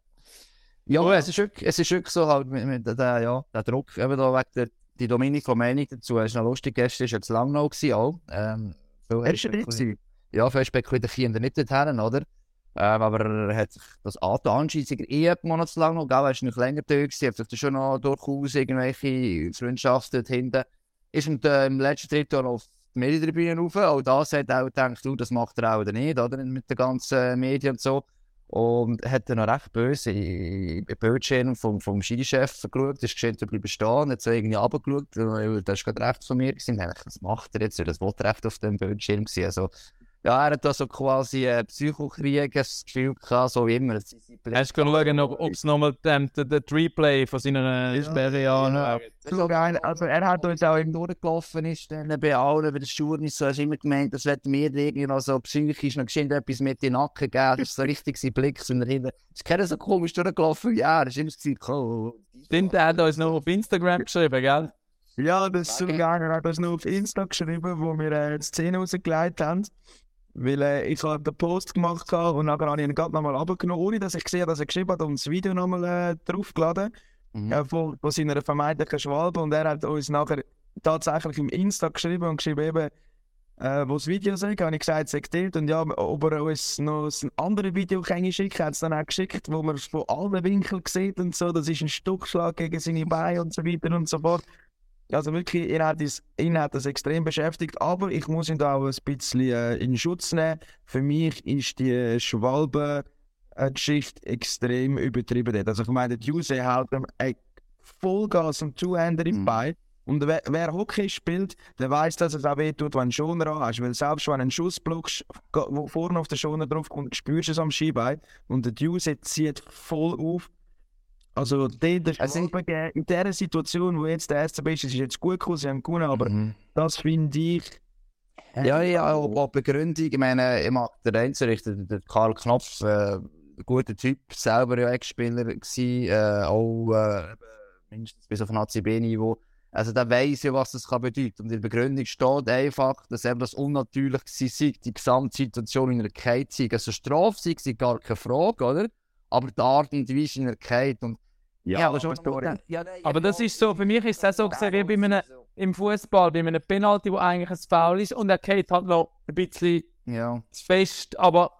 Ja, es, ist wirklich, es ist wirklich so halt mit, mit der, ja, der Druck, eben da wegen der, die Domenico Meinung dazu, es ist noch lustig, gestern war jetzt Langnau auch. Ähm, er ist ja nicht Ja, viel spekuliert Kinder nicht dorthin, oder? Ähm, aber er hat sich das angetan, anscheinend eh monatelang noch, gell? er ist noch länger da gewesen, hat sich schon noch durchaus irgendwelche Freundschaften hinten. Ist und, äh, im letzten Drittel auf die Medientribüne rauf. Auch das hat auch gedacht, du, das macht er auch nicht, oder? Mit den ganzen Medien und so. Und hat dann noch recht böse in Bildschirm vom, vom Schiri-Chef geschaut, ist geschehen, bleiben stehen, hat so irgendwie runtergeschaut, weil das war gerade recht von mir. Gewesen. Was macht er jetzt? Das wollte recht auf dem Bildschirm gewesen. Also, ja, er hat so quasi äh, Psychokrieg, gehabt, so wie immer. Hast du schauen, ob es nochmal den, den, Replay von seiner ja, Sperre ja, so geil. Also er hat uns auch eben durchgelaufen, ist dann bei allen, bei den Schulen, so hast immer gemeint, das wird mir irgendwie noch so psychisch noch geschehen, etwas mit den Nacken geben. Das ist so richtig sein Blick, so hinten. Das ist keiner so komisch durchgelaufen wie er. Das ist immer gesagt, oh. Stimmt, er hat uns noch auf Instagram geschrieben, gell? Ja, das ist so geil. Er hat uns noch auf Insta geschrieben, wo wir äh, die Szene rausgelegt haben. Weil äh, ich habe den Post gemacht und dann habe ich ihn gerade nochmal abgenommen, ohne dass ich gesehen habe, dass er geschrieben hat und das Video nochmal äh, draufgeladen mhm. äh, von, von seiner vermeintlichen Schwalbe. Und er hat uns nachher tatsächlich im Insta geschrieben und geschrieben eben, äh, wo das Video sei, habe ich gesagt, es sei Und ja, ob er uns noch ein anderes Video schicken hat es dann auch geschickt, wo man es von allen Winkeln sieht und so. Das ist ein Stuckschlag gegen seine Beine und so weiter und so fort. Also wirklich, ihn hat, das, ihn hat das extrem beschäftigt, aber ich muss ihn da auch ein bisschen äh, in Schutz nehmen. Für mich ist die Schwalbe-Geschichte extrem übertrieben. Also ich meine, die Juse hält ihm Vollgas und Zuhänder im mhm. Bein. Und wer, wer, Hockey spielt, der weiß, dass es auch wehtut, wenn du einen Schoner hast. Weil selbst wenn einen Schuss blockst, wo vorne auf den Schoner drauf kommt, spürst du es am Skibein. Und der Juse zieht voll auf also, dort also, in dieser Situation, wo jetzt der erste ist, ist jetzt gut gekommen, sie haben gewonnen, aber mhm. das finde ich. Ja, ja, auch Begründung. Ich meine, ich mag den Einzelrichter, der Karl Knopf, äh, guter Typ, selber ja Ex-Spieler gewesen, äh, auch äh, mindestens bis auf ein ACB-Niveau. Also, der weiß ja, was das kann bedeuten. Und in der Begründung steht einfach, dass eben das unnatürlich war, die Gesamtsituation in der Kite sei. Also, Strafe sei gar keine Frage, oder? Aber die Art und Weise in der Kite. Und ja, ja aber schon ja, Aber das ist so, für mich ist das so gesehen wie bei einem, im Fußball, bei einem Penalty, wo eigentlich ein Foul ist und er geht halt noch ein bisschen ja. fest, aber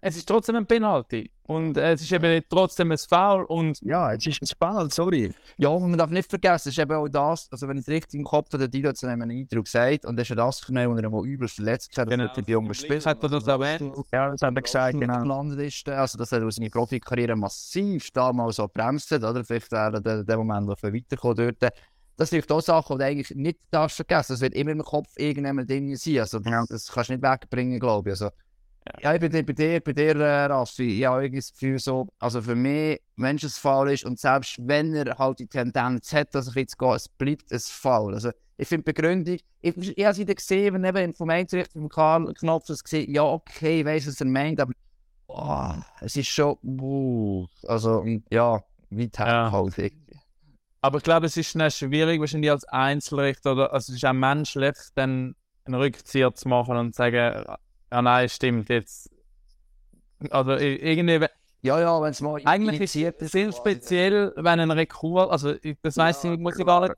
es ist trotzdem ein Penalty. Und es ist eben trotzdem ein Foul und... Ja, es ist ein Foul, sorry. Ja, und man darf nicht vergessen, es ist eben auch das, also wenn ich es richtig im Kopf habe, der Dilo hat es einen Eindruck gesagt, und das ist das genommen, wo er mal übel verletzt hat, genau. bei jungen Spielern. Hat er das erwähnt? Ja, das hat er gesagt, genau. Gelandet ist, also dass er aus seiner Profikarriere massiv damals so bremst hat, oder? Vielleicht wäre der, der Moment, wo er weiterkommen dort. Das sind auch Sachen, die du eigentlich nicht darfst vergessen. Das wird immer im Kopf irgendjemand drin sein. Also, das kannst du nicht wegbringen, glaube ich. Also, ja, ich bin bei dir, bei dir äh, Raffi. Ich habe das Gefühl so, also für mich, wenn es ein Fall ist und selbst wenn er halt die Tendenz hat, dass ich jetzt gehe, es bleibt ein Fall. Also ich finde Begründung, ich, ich habe es wieder gesehen, wenn eben vom Eintricht vom Karl Knopf das gesehen, ja okay, ich weiß, was er meint, aber oh, es ist schon, uh, also ja, wie ja. halt irgendwie. Aber ich glaube, es ist nicht schwierig, wahrscheinlich als Einzelrichter oder also es ist auch menschlich, dann einen Rückzieher zu machen und zu sagen, ja, nein, stimmt. Jetzt. Also irgendwie. Ja, ja, wenn es mal Eigentlich ist es sehr speziell, wenn ein Rekur, also das weiss ja, ich, muss ich gar nicht.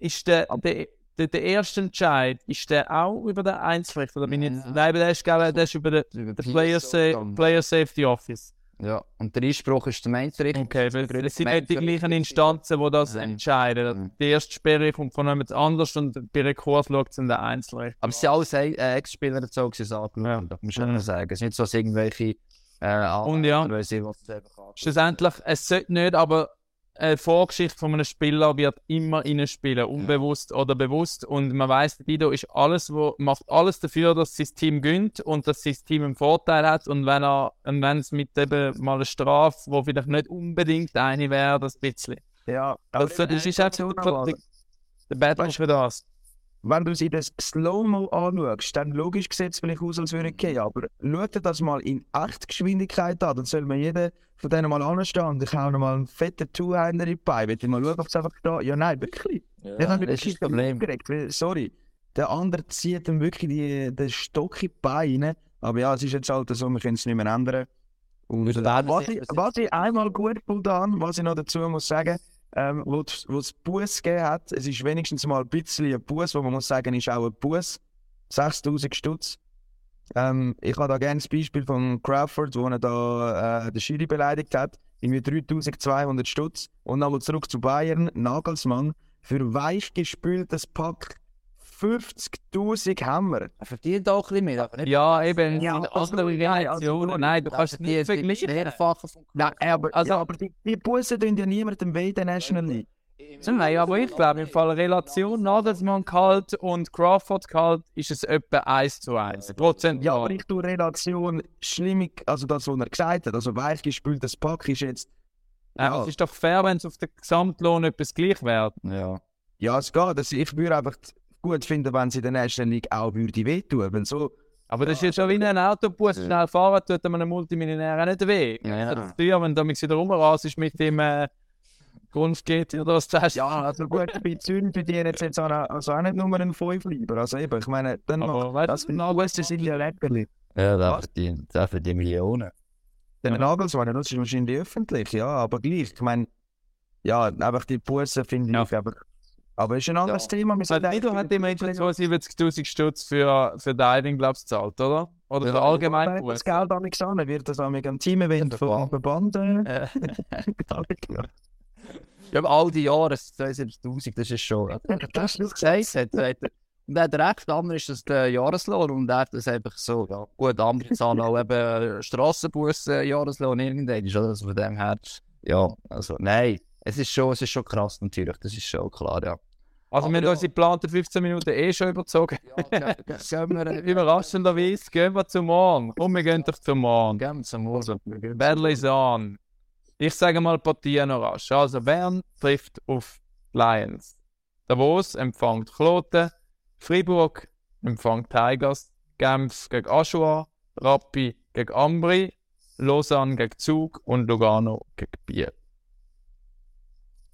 Ist der, der, der, der, erste Entscheid, ist der auch über den Einzelrichter? Oder bin ich jetzt, nein, der ist, der ist über den, den Player, Sa Player Safety Office. Ja, und der Einspruch ist der Mainzrichter. Okay, weil es sind nicht die gleichen Instanzen, die das entscheiden. Mhm. Die erste Sperre kommt von jemand anders und bei Rekurs schaut es in den Einzelrecht. Aber es sind alles Ex-Spieler dazu, angeschaut ja. das muss man sagen. Es ist nicht so, dass irgendwelche äh, und ja, schlussendlich, es sollte nicht, aber eine Vorgeschichte von einem Spieler wird immer reinspielen, unbewusst ja. oder bewusst. Und man weiß, Dido ist alles, wo, macht alles dafür, dass sein Team gönnt und dass sein Team einen Vorteil hat. Und wenn er, und wenn es mit eben mal einer Strafe, wo vielleicht nicht unbedingt eine wäre, das bisschen. Ja, das, das ist absolut der, der Battle ist für das wenn du sie das Slow-Mo anschaust, dann logisch sieht es vielleicht aus, als würde es gehen. Aber schau dir das mal in Echtgeschwindigkeit an. Dann soll man jeder von denen mal anstehen und ich hau noch mal einen fetten Two-Hander in die Beine. Will ich mal schauen, ob es einfach da Ja, nein, wirklich. Ja, ich habe das ist das Problem. Aufgeregt, sorry. Der andere zieht dann wirklich die, den Stock in die Beine. Aber ja, es ist jetzt halt so, wir können es nicht mehr ändern. Und, was, ich, was ich einmal gut habe, was ich noch dazu muss sagen, ähm, wo es Bus gegeben hat. Es ist wenigstens mal ein bisschen ein Bus, wo man muss sagen, ist auch ein Bus. 6000 Stutz. Ähm, ich habe da gerne das Beispiel von Crawford, wo er da äh, den Schiri beleidigt hat. Irgendwie 3200 Stutz. Und nochmal zurück zu Bayern. Nagelsmann für weich gespültes Pack 50'000 haben wir. Er verdient auch ein bisschen mehr, aber nicht Ja, eben, Ja, in also, anderen nein, also, Reaktionen. Nein, du kannst es nicht vergleichen. Nein, aber, Also- ja, aber die, die Bussen tun ja niemandem weh in der National League. Nein, aber ich glaube, im Fall Relation Nagelsmann kalt und Crawford kalt ist es etwa 1 zu 1. Prozent. Ja, aber ich tue Relation schlimm, also das, was er gesagt hat, also weichgespültes Pack ist jetzt, Ja. Es ist doch fair, wenn es auf den Gesamtlohn etwas gleich wäre. Ja. ja, es geht, also ich würde einfach gut finden, wenn sie der National League auch würde wehtun, wenn so, Aber das ist jetzt schon wie ein Autobus schnell fahren, tut einem Multimillionär auch nicht weh. Ja, ja. Das ist teuer, wenn du wieder rumrasest mit dem äh, GT oder was das heißt. ja, also gut, bei Zürich verdienen jetzt, jetzt auch, also auch nicht nur einen 5 lieber, also eben, ich meine, dann weißt das für Bussen sind ja Leckerli. Ja, der verdient, der verdient Millionen. Der Nagelsmann, das ist wahrscheinlich öffentlich, ja, aber gleich, ich meine, ja, einfach die Bussen finde Ja. ich, aber, aber ist ein anderes Thema. Wir sind Nido hat immerhin schon 72'000 Stutz für, für Diving, glaubst du, gezahlt, oder? Oder Ja, der allgemeine Wenn Bus. das Geld an mich an, wird das an mich am Team-Event vom Verband. Äh, Ja, aber all die Jahre, 72'000, das ist schon... Das ist gesagt, hat, er. Und er hat recht, andere ist das der Jahreslohn und er hat das einfach so, ja, gut, andere zahlen auch eben Strassenbussen, Jahreslohn irgendwann, ist also von dem her, ja, also nein, es ist schon, es ist schon krass natürlich, das ist schon klar, ja. Also wir haben Aber ja. unsere geplanten 15 Minuten eh schon überzogen. Ja, gehen wir, äh, Überraschenderweise gehen wir zum Morgen. Und wir gehen doch zum Morgen. gehen wir zum Morgen. Battle is on. Ich sage mal Partien noch rasch. Also Bern trifft auf Lions. Davos empfängt Kloten. Fribourg empfängt Tigers. Genf gegen Aschua. Rappi gegen Ambri. Lausanne gegen Zug und Lugano gegen Biel.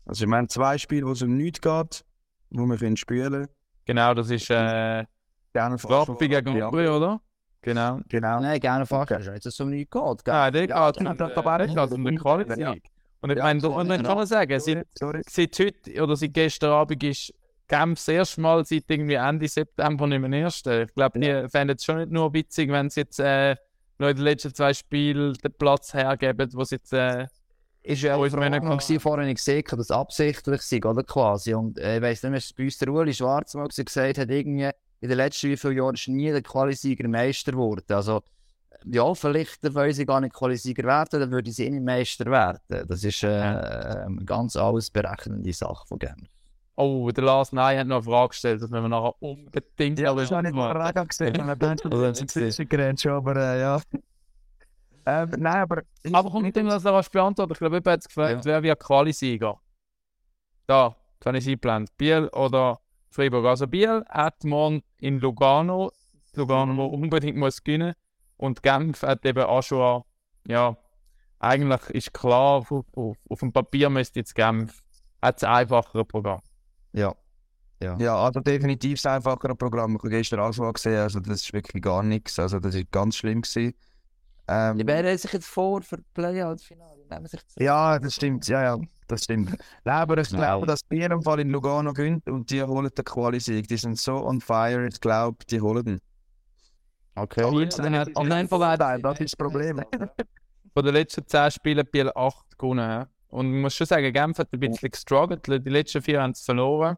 Also, ich meine, zwei Spiele, wo es um nichts geht, wo wir können spielen Genau, das ist äh. Rappi gegen Ambri, oder? Genau. Genau. Nein, gerne Fach, ist ja nicht, dass es um nichts geht, gell? Ah, der Ja, geht um das- den- das war der nicht- um Quality. Ja. Und ich Ja, meine, so- und man kann man sagen, seit, Sorry. seit heute oder seit gestern Abend ist Genf das erste Mal seit irgendwie Ende September nicht mehr Erste. Ich glaube, die fänden es schon nicht nur witzig, wenn sie jetzt äh, noch in den letzten zwei Spielen den Platz hergeben, wo sie jetzt äh, ist ja auch ist ich vorher nicht gesehen dass es absichtlich sei, oder quasi. Und äh, ich weiss nicht, was bei uns der Ueli Schwarz mal gesagt hat, irgendwie in den letzten wie vielen Jahren ist nie der Qualisieger Meister geworden. Also, ja, vielleicht wollen sie gar nicht Qualisieger werden, dann würden sie eh nicht Meister werden. Das ist äh, eine ganz alles berechnende Sache von Genf. Oh, der Lars Ney hat noch eine Frage gestellt, dass wir nachher unbedingt Ja, das habe ich auch gesehen. Wir haben Oder schon nicht aber äh, ja. Ähm, nein, aber. Aber kommt dem das noch beantworten? Ich glaube, jemand hat es gefragt, wer wird Quali-Sieger? Da, kann ich einblenden. Biel oder Freiburg? Also Biel hat morgen in Lugano, Lugano wo unbedingt muss gewinnen. Und Genf hat eben auch schon, ja, eigentlich ist klar, auf, auf, auf dem Papier müsste jetzt Genf, hat das einfachere Programm. Ja. Ja, also definitiv das einfachere Programm. Ich habe gestern auch schon gesehen, also das ist wirklich gar nichts. Also das ist ganz schlimm gewesen. Ähm, Die bereiten sich jetzt vor für Playout-Finale. Ja, das stimmt, ja, ja, das stimmt. Nein, aber ich glaube, dass Bier im Fall in Lugano gönnt und die holen den Quali-Sieg. Die sind so on fire, ich glaube, die holen den. Okay. Und nein, von Nein, das ist das Problem. Von den letzten 10 Spielen hat Biel 8 gewonnen. Und ich muss schon sagen, Genf hat ein bisschen gestruggelt. Die letzten vier haben sie verloren.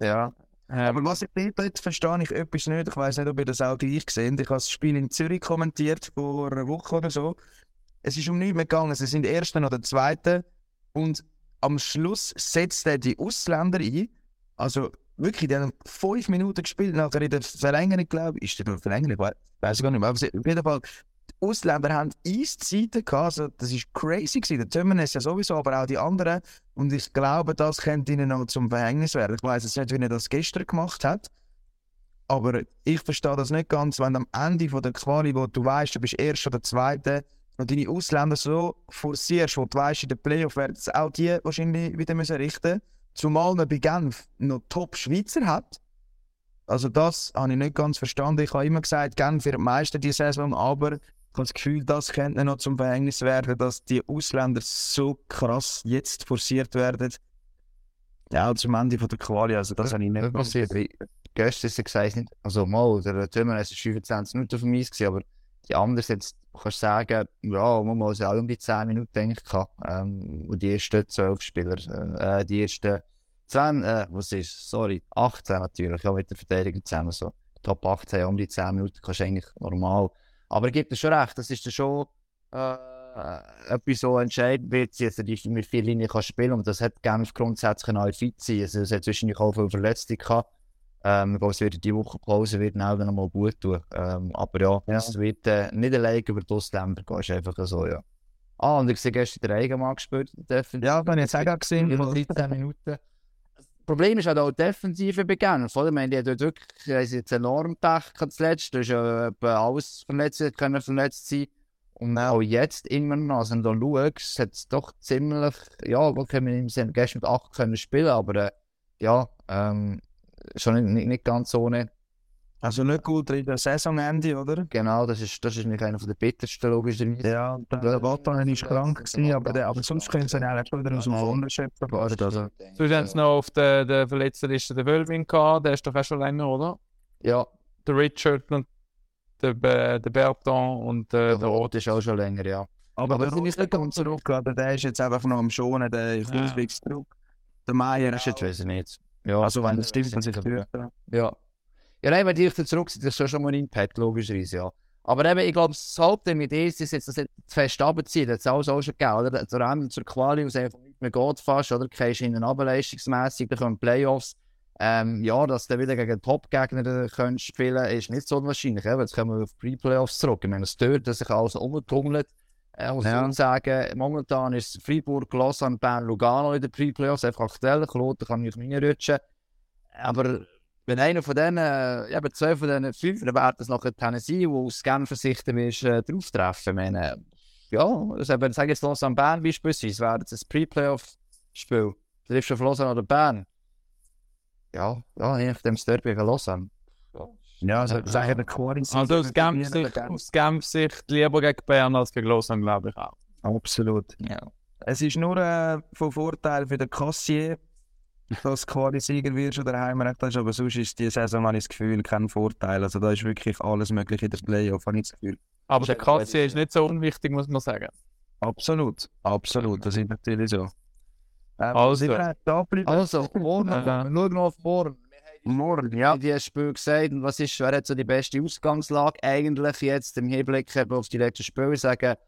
Ja. Ähm, Aber was ich dort dort verstehe ich etwas nicht. Ich weiß nicht, ob ihr das auch gleich gesehen Ich habe das Spiel in Zürich kommentiert vor einer Woche oder so. Es ist um nichts mehr gegangen. Sie sind der Erste oder der Zweite. Und am Schluss setzt er die Ausländer ein. Also wirklich, die haben fünf Minuten gespielt. Nachher in der Verlängerung, glaube ich. Ist der Verlängerung? We- Weiß ich gar nicht mehr. Aber auf jeden Fall, die Ausländer haben Eiszeiten gehabt. Also, das war crazy. Gewesen. Der Tömmernes ja sowieso, aber auch die anderen. Und ich glaube, das könnte ihnen noch zum Verhängnis werden. Ich weiß jetzt nicht, wie er das gestern gemacht hat. Aber ich verstehe das nicht ganz, wenn am Ende von der Quali, wo du weißt, du bist Erster oder Zweiter, und deine Ausländer so forcierst, wo du weißt, in den Playoff werden es auch die wahrscheinlich wieder müssen richten Zumal man bei Genf noch Top-Schweizer hat. Also das habe ich nicht ganz verstanden. Ich habe immer gesagt, Genf wird Meister diese Saison, aber ich habe das Gefühl, das könnte noch zum Verhängnis werden, dass die Ausländer so krass jetzt forciert werden. Ja, zum Ende von der Quali, also das habe ich nicht passiert. Gestern ist gesagt, also mal, der Tümmer ist 25 Minuten Eis gewesen, aber die anderen jetzt, du kannst sagen, ja, man muss auch um die 10 Minuten gehabt. Ähm, und die ersten 12 Spieler, äh, die ersten 10, äh, was ist, sorry, 18 natürlich, ja, mit der Verteidigung zusammen so. Top 18, um die 10 Minuten kannst du eigentlich normal. Aber gebe dir schon recht, das ist ja schon äh, etwas so entscheidend wird, also die mit vier Linien kann spielen und das hat Genf grundsätzlich auch fit sein. Also es hat zwischendurch auch viele Verletzte gehabt. Ähm, ich glaube, die Woche Pause wird auch noch mal gut tun. Ähm, aber ja, Ja. es wird äh, nicht allein über die Ausländer gehen, ist einfach so, ja. Ah, und ich sehe gestern den Eigenmann gespielt, definitiv. Ja, habe ich jetzt auch gesehen. Über 13 Minuten. Das Problem ist halt auch die Defensive beginnen. Oder? Meine, die hat dort wirklich haben jetzt enorm Pech zuletzt. Da ist ja etwa alles verletzt, können verletzt sein. Und auch jetzt immer noch, also wenn du schaust, hat es doch ziemlich, ja, wir Sinne gestern mit 8 können spielen, aber äh, ja, ähm, schon nicht, nicht, nicht ganz ohne. Also nicht gut in der Saisonende, oder? Genau, das ist, das ist nicht einer der bittersten, logischerweise. Ja, der, der Watan ist krank gewesen, aber, der, aber sonst können sie ihn eigentlich wieder aus dem Wunder schöpfen. Also, Sonst haben sie noch auf der, der verletzten Liste den Wölwin gehabt, der ist doch auch schon länger, oder? Ja, Der Richard und der, der Bertrand und äh, der der Rot ist auch schon länger, ja. aber Aber der ist nicht ganz zurück, der ist jetzt einfach noch am Schonen, der ist Ja. auswegs zurück. Der Meier Das ist ist jetzt weiß ich nicht. Ja, Also wenn das stimmt, dann sich ja. ja. Ja. Ja, nein, wenn die wieder zurück sind, das ist schon mal ein Impact, logischerweise, ja. Aber eben, ich glaube, das Hauptding mit ist, ist jetzt das nicht zu fest runterziehen. Das hat es alles auch schon gegeben, oder? Zur Ende, zur Quali, es einfach nicht mehr geht fast, oder? Du gehst hinten runter leistungsmässig, dann kommen Playoffs. Ähm, ja, dass du wieder gegen Top-Gegner äh, spielen ist nicht so unwahrscheinlich. Eben. Jetzt kommen wir auf Pre-Playoffs zurück. Ich meine, es stört, dass sich alles umtummelt. Muss Ja. ja. sagen, momentan ist Freiburg, Lausanne, Bern, Lugano in den Pre-Playoffs. Einfach aktuell. Kloten kann nicht reinrutschen. Aber wenn einer von denen, äh, eben zwei von diesen fünf, dann wäre das nachher Tennessee, wo aus Genfer Sicht wirst, äh, drauf treffen. Ich meine, ja, also eben, sag jetzt Lausanne Bern beispielsweise, wäre das ein Pre-Playoff-Spiel. Du triffst auf Lausanne oder Bern. Ja, ja, je nachdem das Derby gegen Lausanne. Ja, also sagen der Quali. Also aus Genf-Sicht aus Genf-Sicht lieber gegen Bern als gegen Lausanne, glaube ich auch. Absolut. Ja. Es ist nur äh, von Vorteil für den Kassier, dass du Quali-Sieger wirst oder Heimrecht hast, aber sonst ist die Saison, habe ich das Gefühl, kein Vorteil. Also da ist wirklich alles möglich in der Playoff, habe ich das Gefühl. Aber der Kassier ist nicht so unwichtig, muss man sagen. Absolut, absolut, das ist natürlich so. Ähm, Also. sind wir da geblieben? Also, wir schauen noch auf morgen. Ja. Die Spiel gesagt, und was ist, wer hat so die beste Ausgangslage eigentlich jetzt im Hinblick auf die letzten Spiele? Ich sage,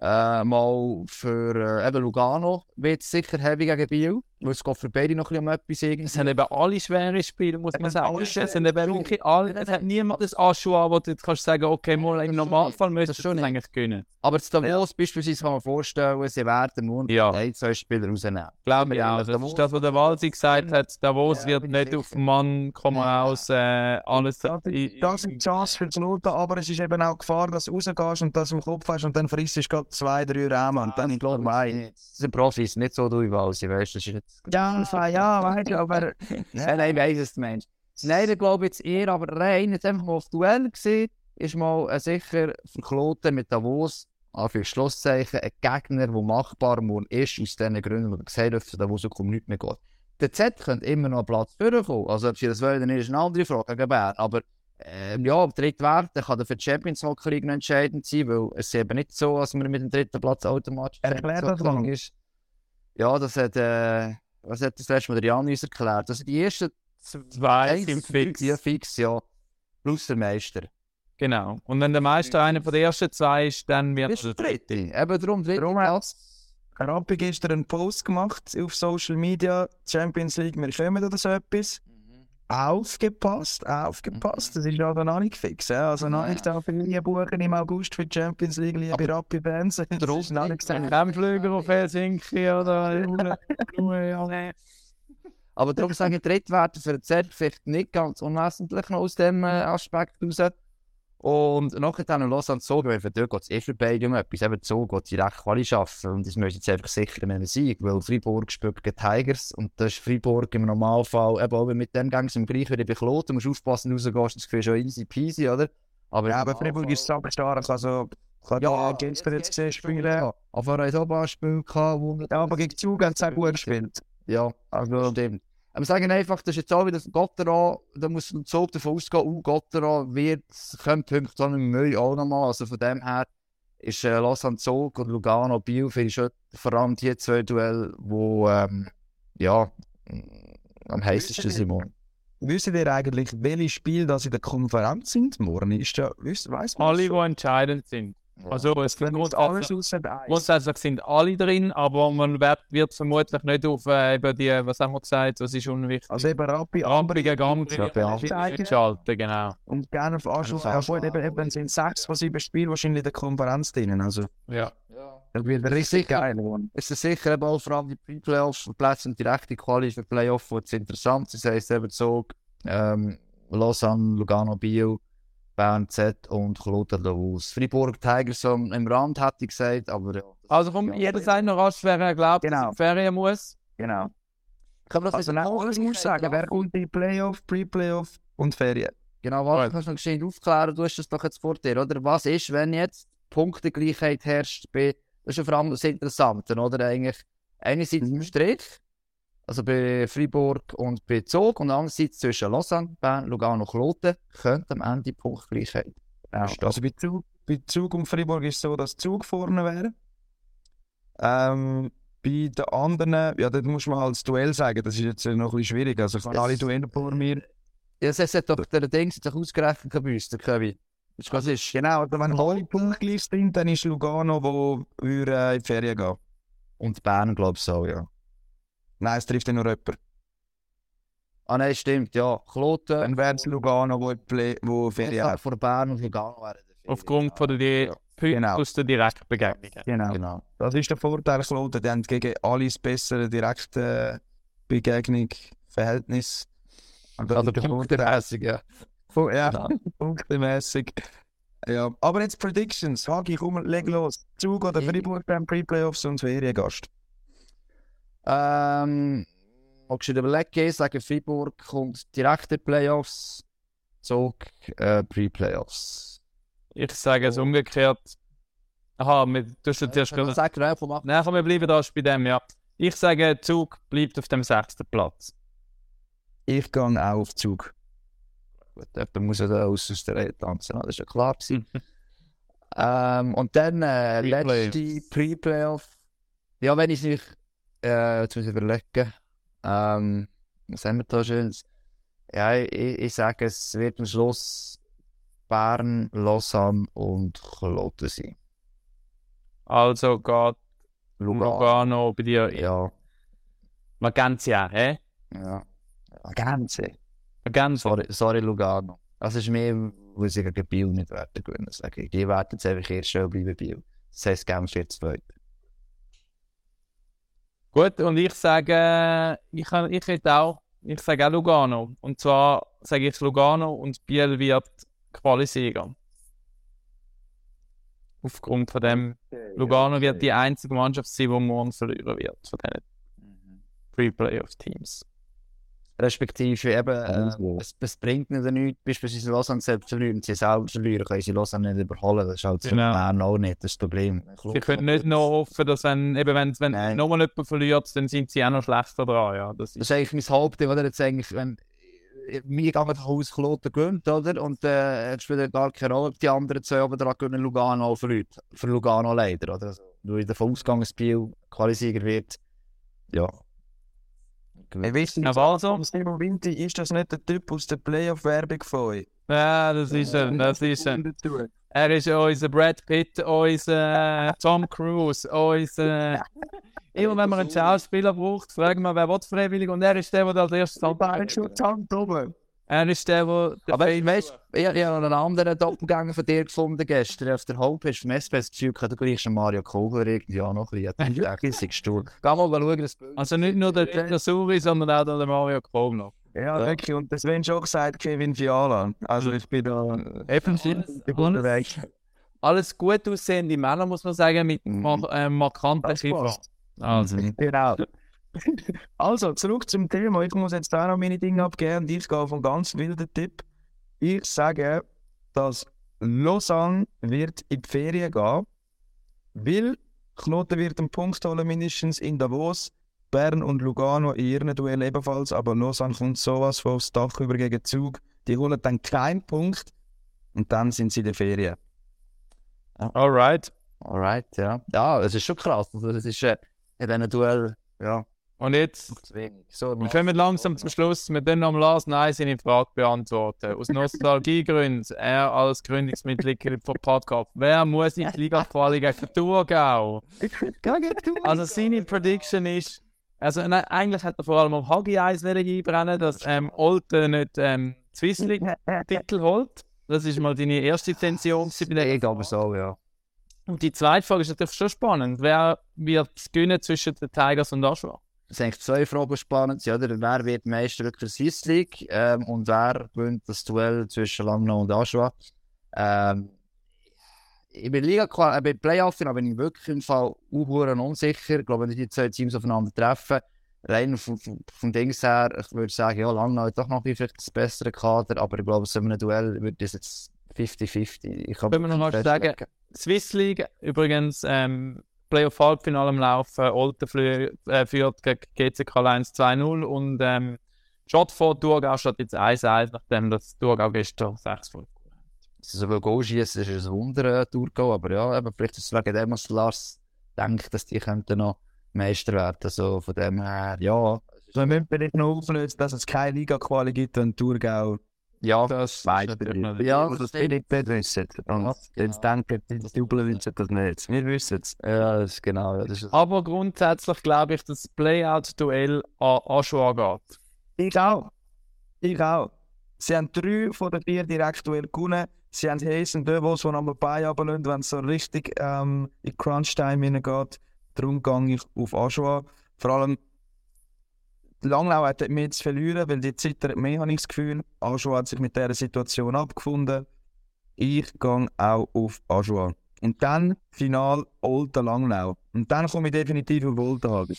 äh, mal für äh, Lugano wird es sicher heavy gegen Biel, weil es geht für beide noch ein bisschen um etwas irgendwie. Es sind eben alle schwere Spiele, muss man sagen. Es sind eben wirklich alle. Es hat niemand das Aschua, wo du jetzt kannst sagen, okay, mal im Normalfall müsstest du schon es eigentlich gewinnen. Aber zu Davos beispielsweise kann man vorstellen, sie werden nur Ja. ein, zwei Spieler rausnehmen. Glaube ich auch. Das ist das, was der Walsi gesagt hat. Davos wird nicht auf den Mann kommen aus äh, alles. Das ist eine Chance für die Noten, aber es ist eben auch Gefahr, dass du rausgehst und das im Kopf hast und dann frisst du gerade zwei, drei Rahmen und dann ich glaube, das sind Profis, nicht so durchwahl, sie weißt, das ist jetzt... Ja, ja, weißt du, aber Nein, nein, weiss es, Mensch. Nein, ich glaube jetzt eher, aber rein, jetzt einfach mal auf Duell gesehen, ist mal äh, sicher verkloten mit Davos, für Schlusszeichen, ein Gegner, der machbar muss, ist, aus diesen Gründen, die wir gesehen haben, Davos nicht mehr geht. Der Z könnte immer noch Platz vorkommen, also ob sie das wollen, ist eine andere Frage gegen aber ähm, ja, der dritte Wert der kann für die Champions Hockey entscheidend sein, weil es eben nicht so, dass man mit dem dritten Platz automatisch Erklär Champions das mal. ist. Ja, das hat, äh, was hat das letzte Mal der Jan uns erklärt? Also die ersten Zwei Eins, sind fix. Ja, fix, ja. Plus der Meister. Genau. Und wenn der Meister einer von den ersten zwei ist, dann wird er du der dritte? Eben darum dritte Darum Platz. Rappi gestern einen Post gemacht auf Social Media, Champions League, wir kommen oder so etwas. Aufgepasst, aufgepasst, das ist also noch nicht fix. Ja? Also noch nicht so viele buchen im August für die Champions League, liebe Rappi-Fans. Das ist noch nicht gesagt. Kämpflüger auf Helsinki oder. Aber darum sage ich, Drittwerte für den Z vielleicht nicht ganz unwesentlich noch aus dem äh, Aspekt raus. Und nachher dann Lausanne Zug, weil für dort geht es eh für beide um etwas. Eben Zug geht direkt Quali schaffen und das müssen jetzt einfach sicher mit einem Sieg, weil Freiburg spielt gegen Tigers und das ist Freiburg im Normalfall, eben auch mit dem Gang im gleich wieder bekloten, du musst aufpassen, rausgehst, das Gefühl schon easy peasy, oder? Aber, Ja, aber Freiburg ist so stark, also kann ja, Gänse jetzt gesehen spielen. Ja, aber er hat auch ein paar Spiele gehabt, wo Ja, aber gegen Zug hat es auch gut gespielt. Ja, also stimmt. Aber wir sagen einfach, das ist jetzt auch wieder Gotteron, da muss ein Zug davon ausgehen, uh, Gotteron wird, kommt Punkte im Müll auch nochmal. Also von dem her ist äh, Lausanne Zug und Lugano Biel finde ich schon vor allem die zwei Duelle, wo ähm, ja, am heißesten sind morgen. Wisst ihr eigentlich, welche Spiele das in der Konferenz sind morgen? Ist ja, weiss man Alle, die entscheidend sind. Also es gibt grundsätzlich, grundsätzlich sind alle drin, aber man wird, wird vermutlich nicht auf äh, eben die, was haben wir gesagt, was ist unwichtig? Also eben Rappi, Ambri gegen Ambri Ja, Beamte. einschalten, genau. und gerne auf Anschluss. Ja gut, eben, eben sind sechs von sieben Spielen wahrscheinlich in der Konferenz drin. Also Ja. das wird richtig geil. geworden. Es ist sicher eben auch vor allem die Pre-Playoffs und Plätze und direkte Quali für Playoff, wo es interessant ist. Das heisst eben so, ähm, Lausanne, Lugano, Biel, Bern Z und Kloten Davos. Fribourg Tigers so im Rand hätte ich gesagt, aber ja. Also vom, jeder sagt noch rasch, wer er glaubt, dass Genau. er in Ferien muss. Genau. Kann man das Also nein, alles muss ich sagen, wer kommt in Playoff, Pre-Playoff und Ferien? Genau, was Gut. kannst du noch geschehen aufklären? Du hast das doch jetzt vor dir, oder? Was ist, wenn jetzt Punktegleichheit herrscht bei, das ist ja vor allem das Interessante, oder? Eigentlich, einerseits im Strich, also bei Fribourg und bei Zug, und andererseits zwischen Lausanne, Bern, Lugano, Kloten, könnte am Ende Punktgleichheit Ja, also bei Zug, bei Zug und Fribourg ist es so, dass Zug vorne wäre. Ähm, bei den anderen, ja, das muss man das Duell sagen, das ist jetzt noch ein bisschen schwierig. Also ich habe alle Duelle vor mir. Ja, das hat doch der Ding sich ausgerechnet bei uns, der Kevin. Du, was ist? Genau, also wenn alle Punkte gleich sind, dann ist Lugano, wo würde äh, in die Ferien gehen. Und Bern, glaube ich, so, ja. Nein, es trifft ja nur jemanden. Ah, nein, stimmt, ja. Kloten, Dann wäre es Lugano, wo, Play, wo Ferien hat. vor Bern und Lugano wären die Ferien. Aufgrund von der Ja. Genau. aus der Direktbegegnungen. Genau. Genau. Das ist der Vorteil, Kloten. Die haben gegen alles bessere direkte Begegnung, Verhältnis. Und das Also punktemässig, ja. Ja, Ja. punktemässig. Ja. Aber jetzt Predictions. Hagi, komm, leg los. Zug oder Freiburg beim Pre-Playoffs und Feriengast. Ähm, du dir überlegen, sagen Freiburg kommt direkt in die Playoffs, Zug äh, Pre-Playoffs. Ich sage es umgekehrt. Aha, mit, du hast jetzt erst Äh. Sag einfach mal. Nein, komm, wir bleiben da bei dem, ja. Ich sage, Zug bleibt auf dem sechsten Platz. Ich gehe auch auf Zug. Gut, jemand muss ja da aus aus der Reihe tanzen, das ist ja klar ähm, und dann äh, Pre-Playoffs. letzte Pre-Playoff. Ja, wenn ich es nicht, äh, jetzt muss ich überlegen. Ähm, was haben wir da schönes? Ja, ich, ich sage, es wird am Schluss Bern, Lausanne und Kloten sein. Also geht Lugano bei dir Ja, Magenzia, hä? ja. ja. Ganze. Magenzia. Sorry, sorry, Lugano. Es ist mehr, weil sie gegen Biel nicht werden gewinnen. Sage ich. Die werden jetzt einfach erst schon bleiben, Biel. Das heisst, Genf wird zweit. Gut, und ich sage, ich, ich hätte auch, ich sage auch Lugano. Und zwar sage ich Lugano und Biel wird Qualisieger. Aufgrund von dem, Lugano wird die einzige Mannschaft sein, die morgen verlieren wird von diesen Pre-Playoff-Teams. Respektive eben, äh, es, es bringt ihnen nichts, beispielsweise Lausanne selbst verlieren, sie selber verlieren, können sie Lausanne nicht überholen. Das ist halt für Genau. Bern auch nicht das Problem. Sie können nicht noch hoffen, dass wenn, eben wenn, wenn Nein. nochmal jemand verliert, dann sind sie auch noch schlechter dran. Ja, das Das ist, ist eigentlich mein Hauptding, oder? Jetzt eigentlich, wenn wir gehen davon aus, Kloten gewinnt, oder? Und äh, es spielt gar keine Rolle, ob die anderen zwei oben dran gewinnen, Lugano verliert. Für Lugano leider, oder? Also, weil davon ausgegangen, dass Biel Qualisieger wird. Ja. Also, Simon Vinti, ist das nicht der Typ aus der Playoff-Werbung von euch? ja, das ist er, das ist er. Er ist unser Brad Pitt, unser Tom Cruise, unser... Immer wenn man einen Schauspieler braucht, fragen wir, wer will freiwillig und er ist der, der als erstes halt schon Hand oben. Er ist der, der... der Aber weißt du, ich, ich habe noch einen anderen Doppelgänger von dir gefunden gestern auf der Homepage vom. Das Gefühl, du gleichst schon Mario Kogler irgendwie auch noch ein bisschen. Ich dachte, ist Stuhl. Geh mal schauen, das Bild. Also nicht nur der Suri, sondern auch der Mario Kogler. Ja, wirklich. Und das wenn schon gesagt, Kevin Fiala. Also ich bin da Eben, unterwegs. alles gut aussehende Männer, muss man sagen, mit Mhm. äh, markanten passt. Also, Genau. Also, zurück zum Thema. Ich muss jetzt da noch meine Dinge abgeben und ich gehe auf einen ganz wilden Tipp. Ich sage, dass Lausanne wird in die Ferien gehen, weil Knoten wird einen Punkt holen, mindestens in Davos, Bern und Lugano in ihren Duell ebenfalls, aber Lausanne kommt sowas von aufs Dach über gegen Zug. Die holen dann keinen Punkt und dann sind sie in der Ferien. alright. Alright, ja. Ja, es ist schon krass. Also, das ist äh, in diesem Duell, ja, Und jetzt. So, wir kommen langsam zum Schluss. Wir können am Lars Nein seine Frage beantworten. Aus Nostalgiegründen, er als Gründungsmitglied von Podcast. Wer muss in die Liga-Quali gegen Thurgau? Also seine Prediction ist, also nein, eigentlich hat er vor allem auf Hagi Eis einbrennen, dass ähm, Olten nicht ähm, Swiss League-Titel holt. Das ist mal deine erste Intention Ich glaube so, ja. Und die zweite Frage ist natürlich schon spannend. Wer wird es gewinnen zwischen den Tigers und Aschwa? Es sind eigentlich zwei Fragen spannend. Ja, oder? Wer wird Meister der Swiss League ähm, und wer gewinnt das Duell zwischen Langnau und Aschua? Ähm, ich bin Liga äh, bei Playoff, aber bin ich wirklich im Fall unhuren unsicher. Ich glaube, wenn die zwei Teams aufeinander treffen, rein vom, vom, vom Dings her, ich würde sagen, ja, Langnau hat doch noch vielleicht das bessere Kader, aber ich glaube, so einem Duell wird das jetzt 50-50. Ich kann Können wir noch mal sagen, Swiss League übrigens ähm, Playoff Halbfinale am Laufen. Olten äh, führt gegen GCK 1 2-0 und ähm, Schottford Thurgau steht jetzt 1-1, nachdem das Thurgau gestern 6 5 dass sie so viel Goal schießen, ist ein Wunder, äh, durchgehen. Aber ja, eben, vielleicht ist es wegen dem, was Lars denkt, dass die könnten noch Meister werden. Also von dem her, ja. So, wir müssen vielleicht noch auflösen, dass es keine Liga-Quali gibt, wenn Thurgau Ja, Das Weiter. Ja, das bin ich wissen. Und Ja, jetzt denken die Double wissen das nicht. Wir wissen es. ja, das ist genau. Das ist, Aber grundsätzlich glaube ich, dass das Playout-Duell an Aschua geht. Ich auch. Ich auch. Sie haben drei von den vier Direktuell gewonnen. Sie haben und Devos, die nochmal bei runterlassen, wenn es so richtig ähm, in Crunch-Time hineingeht. Darum gehe ich auf Aschua. Vor allem, Langlau hat mehr zu verlieren, weil die zittert mehr, habe ich das Gefühl. Aschua hat sich mit dieser Situation abgefunden. Ich gehe auch auf Aschua. Und dann Final Olten Langlau. Und dann komme ich definitiv auf Olten.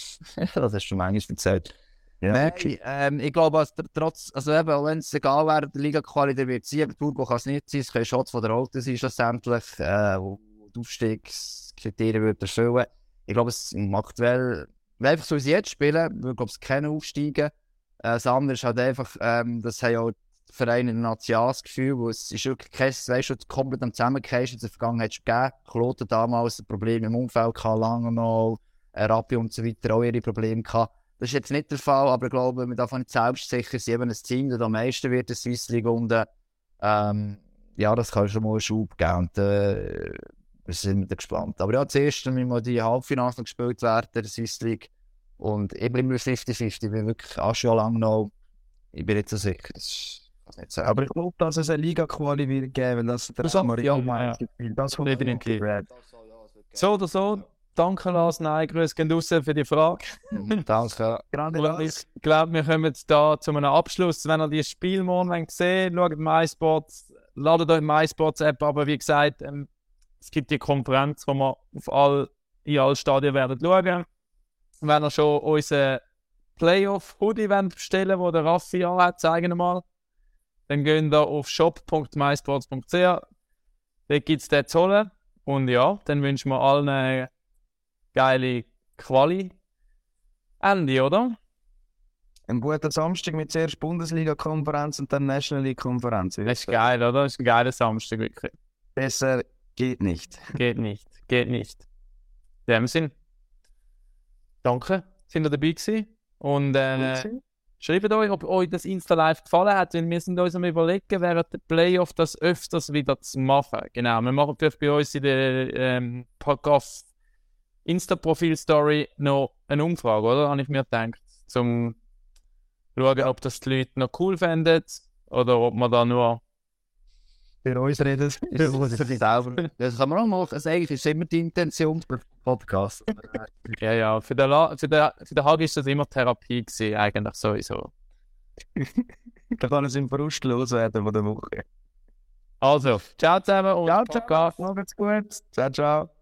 Das hast du manchmal erzählt. Ja. Nein, ähm, ich glaube, als der, trotz, also eben, wenn es egal wäre, der Liga-Quali, der wird sie, aber Turbo kann es nicht sein, es können Shots von der Alten sein schlussendlich, äh, wo die Aufstiegskriterien würden erfüllen. Ich glaube, es aktuell, wenn einfach so wie sie jetzt spielen, würde glaube ich keiner aufsteigen. Äh, das andere ist halt einfach, ähm, das haben ja auch die Vereine ein nationales Gefühl, wo es ist wirklich kein, weißt du, komplett am Zusammenkommen in der Vergangenheit schon gegeben. Kloten damals ein Problem im Umfeld gehabt, lange noch, äh, Rappi und so weiter auch ihre Probleme gehabt. Das ist jetzt nicht der Fall, aber ich glaube, man darf nicht selbstsicher sein, eben ein Team, das am meisten wird in der Swiss League und äh, ähm, ja, das kann schon mal einen Schub geben und äh, wir sind gespannt. Aber ja, zuerst müssen mal die Halbfinals noch gespielt werden in der Swiss League und ich bleibe mir 50-50, ich bin wirklich auch schon lange noch, ich bin nicht so sicher. Aber ich glaube, dass es eine Liga-Quali wird geben, weil das der Das Amari ja, meint. ja. Das kommt Definitiv. So oder so, danke Lars, nein, Grüße gehen raus für die Frage. Danke. Grande Und ich glaube, wir kommen jetzt da zu einem Abschluss. Wenn ihr die Spiel morgen wollt sehen wollt, schaut MySports, ladet euch die MySports-App, aber wie gesagt, ähm, es gibt die Konferenz, wo wir auf all, in alle Stadien werden schauen. Wenn ihr schon unseren Playoff-Hoodie wollt bestellen wo der Raffi anhat, zeigen wir mal. Dann geht ihr auf shop.mysports.ch. Dort gibt es den zu holen. Und ja, dann wünschen wir allen eine geile Quali. Ende, oder? Ein guter Samstag mit zuerst Bundesliga-Konferenz und dann National League-Konferenz. Das ist geil, oder? Das ist ein geiler Samstag, wirklich. Besser geht nicht. Geht nicht. Geht nicht. In dem Sinn. Danke, sind ihr dabei gewesen. Und äh, schreibt euch, ob euch das Insta-Live gefallen hat, weil wir sind uns am überlegen, während der Playoff das öfters wieder zu machen. Genau, wir machen vielleicht bei uns in der ähm, Podcast Insta-Profil-Story noch eine Umfrage, oder? Habe ich mir gedacht, zum schauen, ob das die Leute noch cool fänden oder ob man da nur Für uns reden. Ist für dich selber. Das kann man auch machen. Also eigentlich ist immer die Intention beim Podcast. Ja, ja, für den, La für den, für den Hagi ist das immer Therapie gewesen, eigentlich sowieso. Da kann es im Frust loswerden von der Woche. Also, ciao zusammen und Ciao, Podcast. Macht's gut. Ciao, ciao.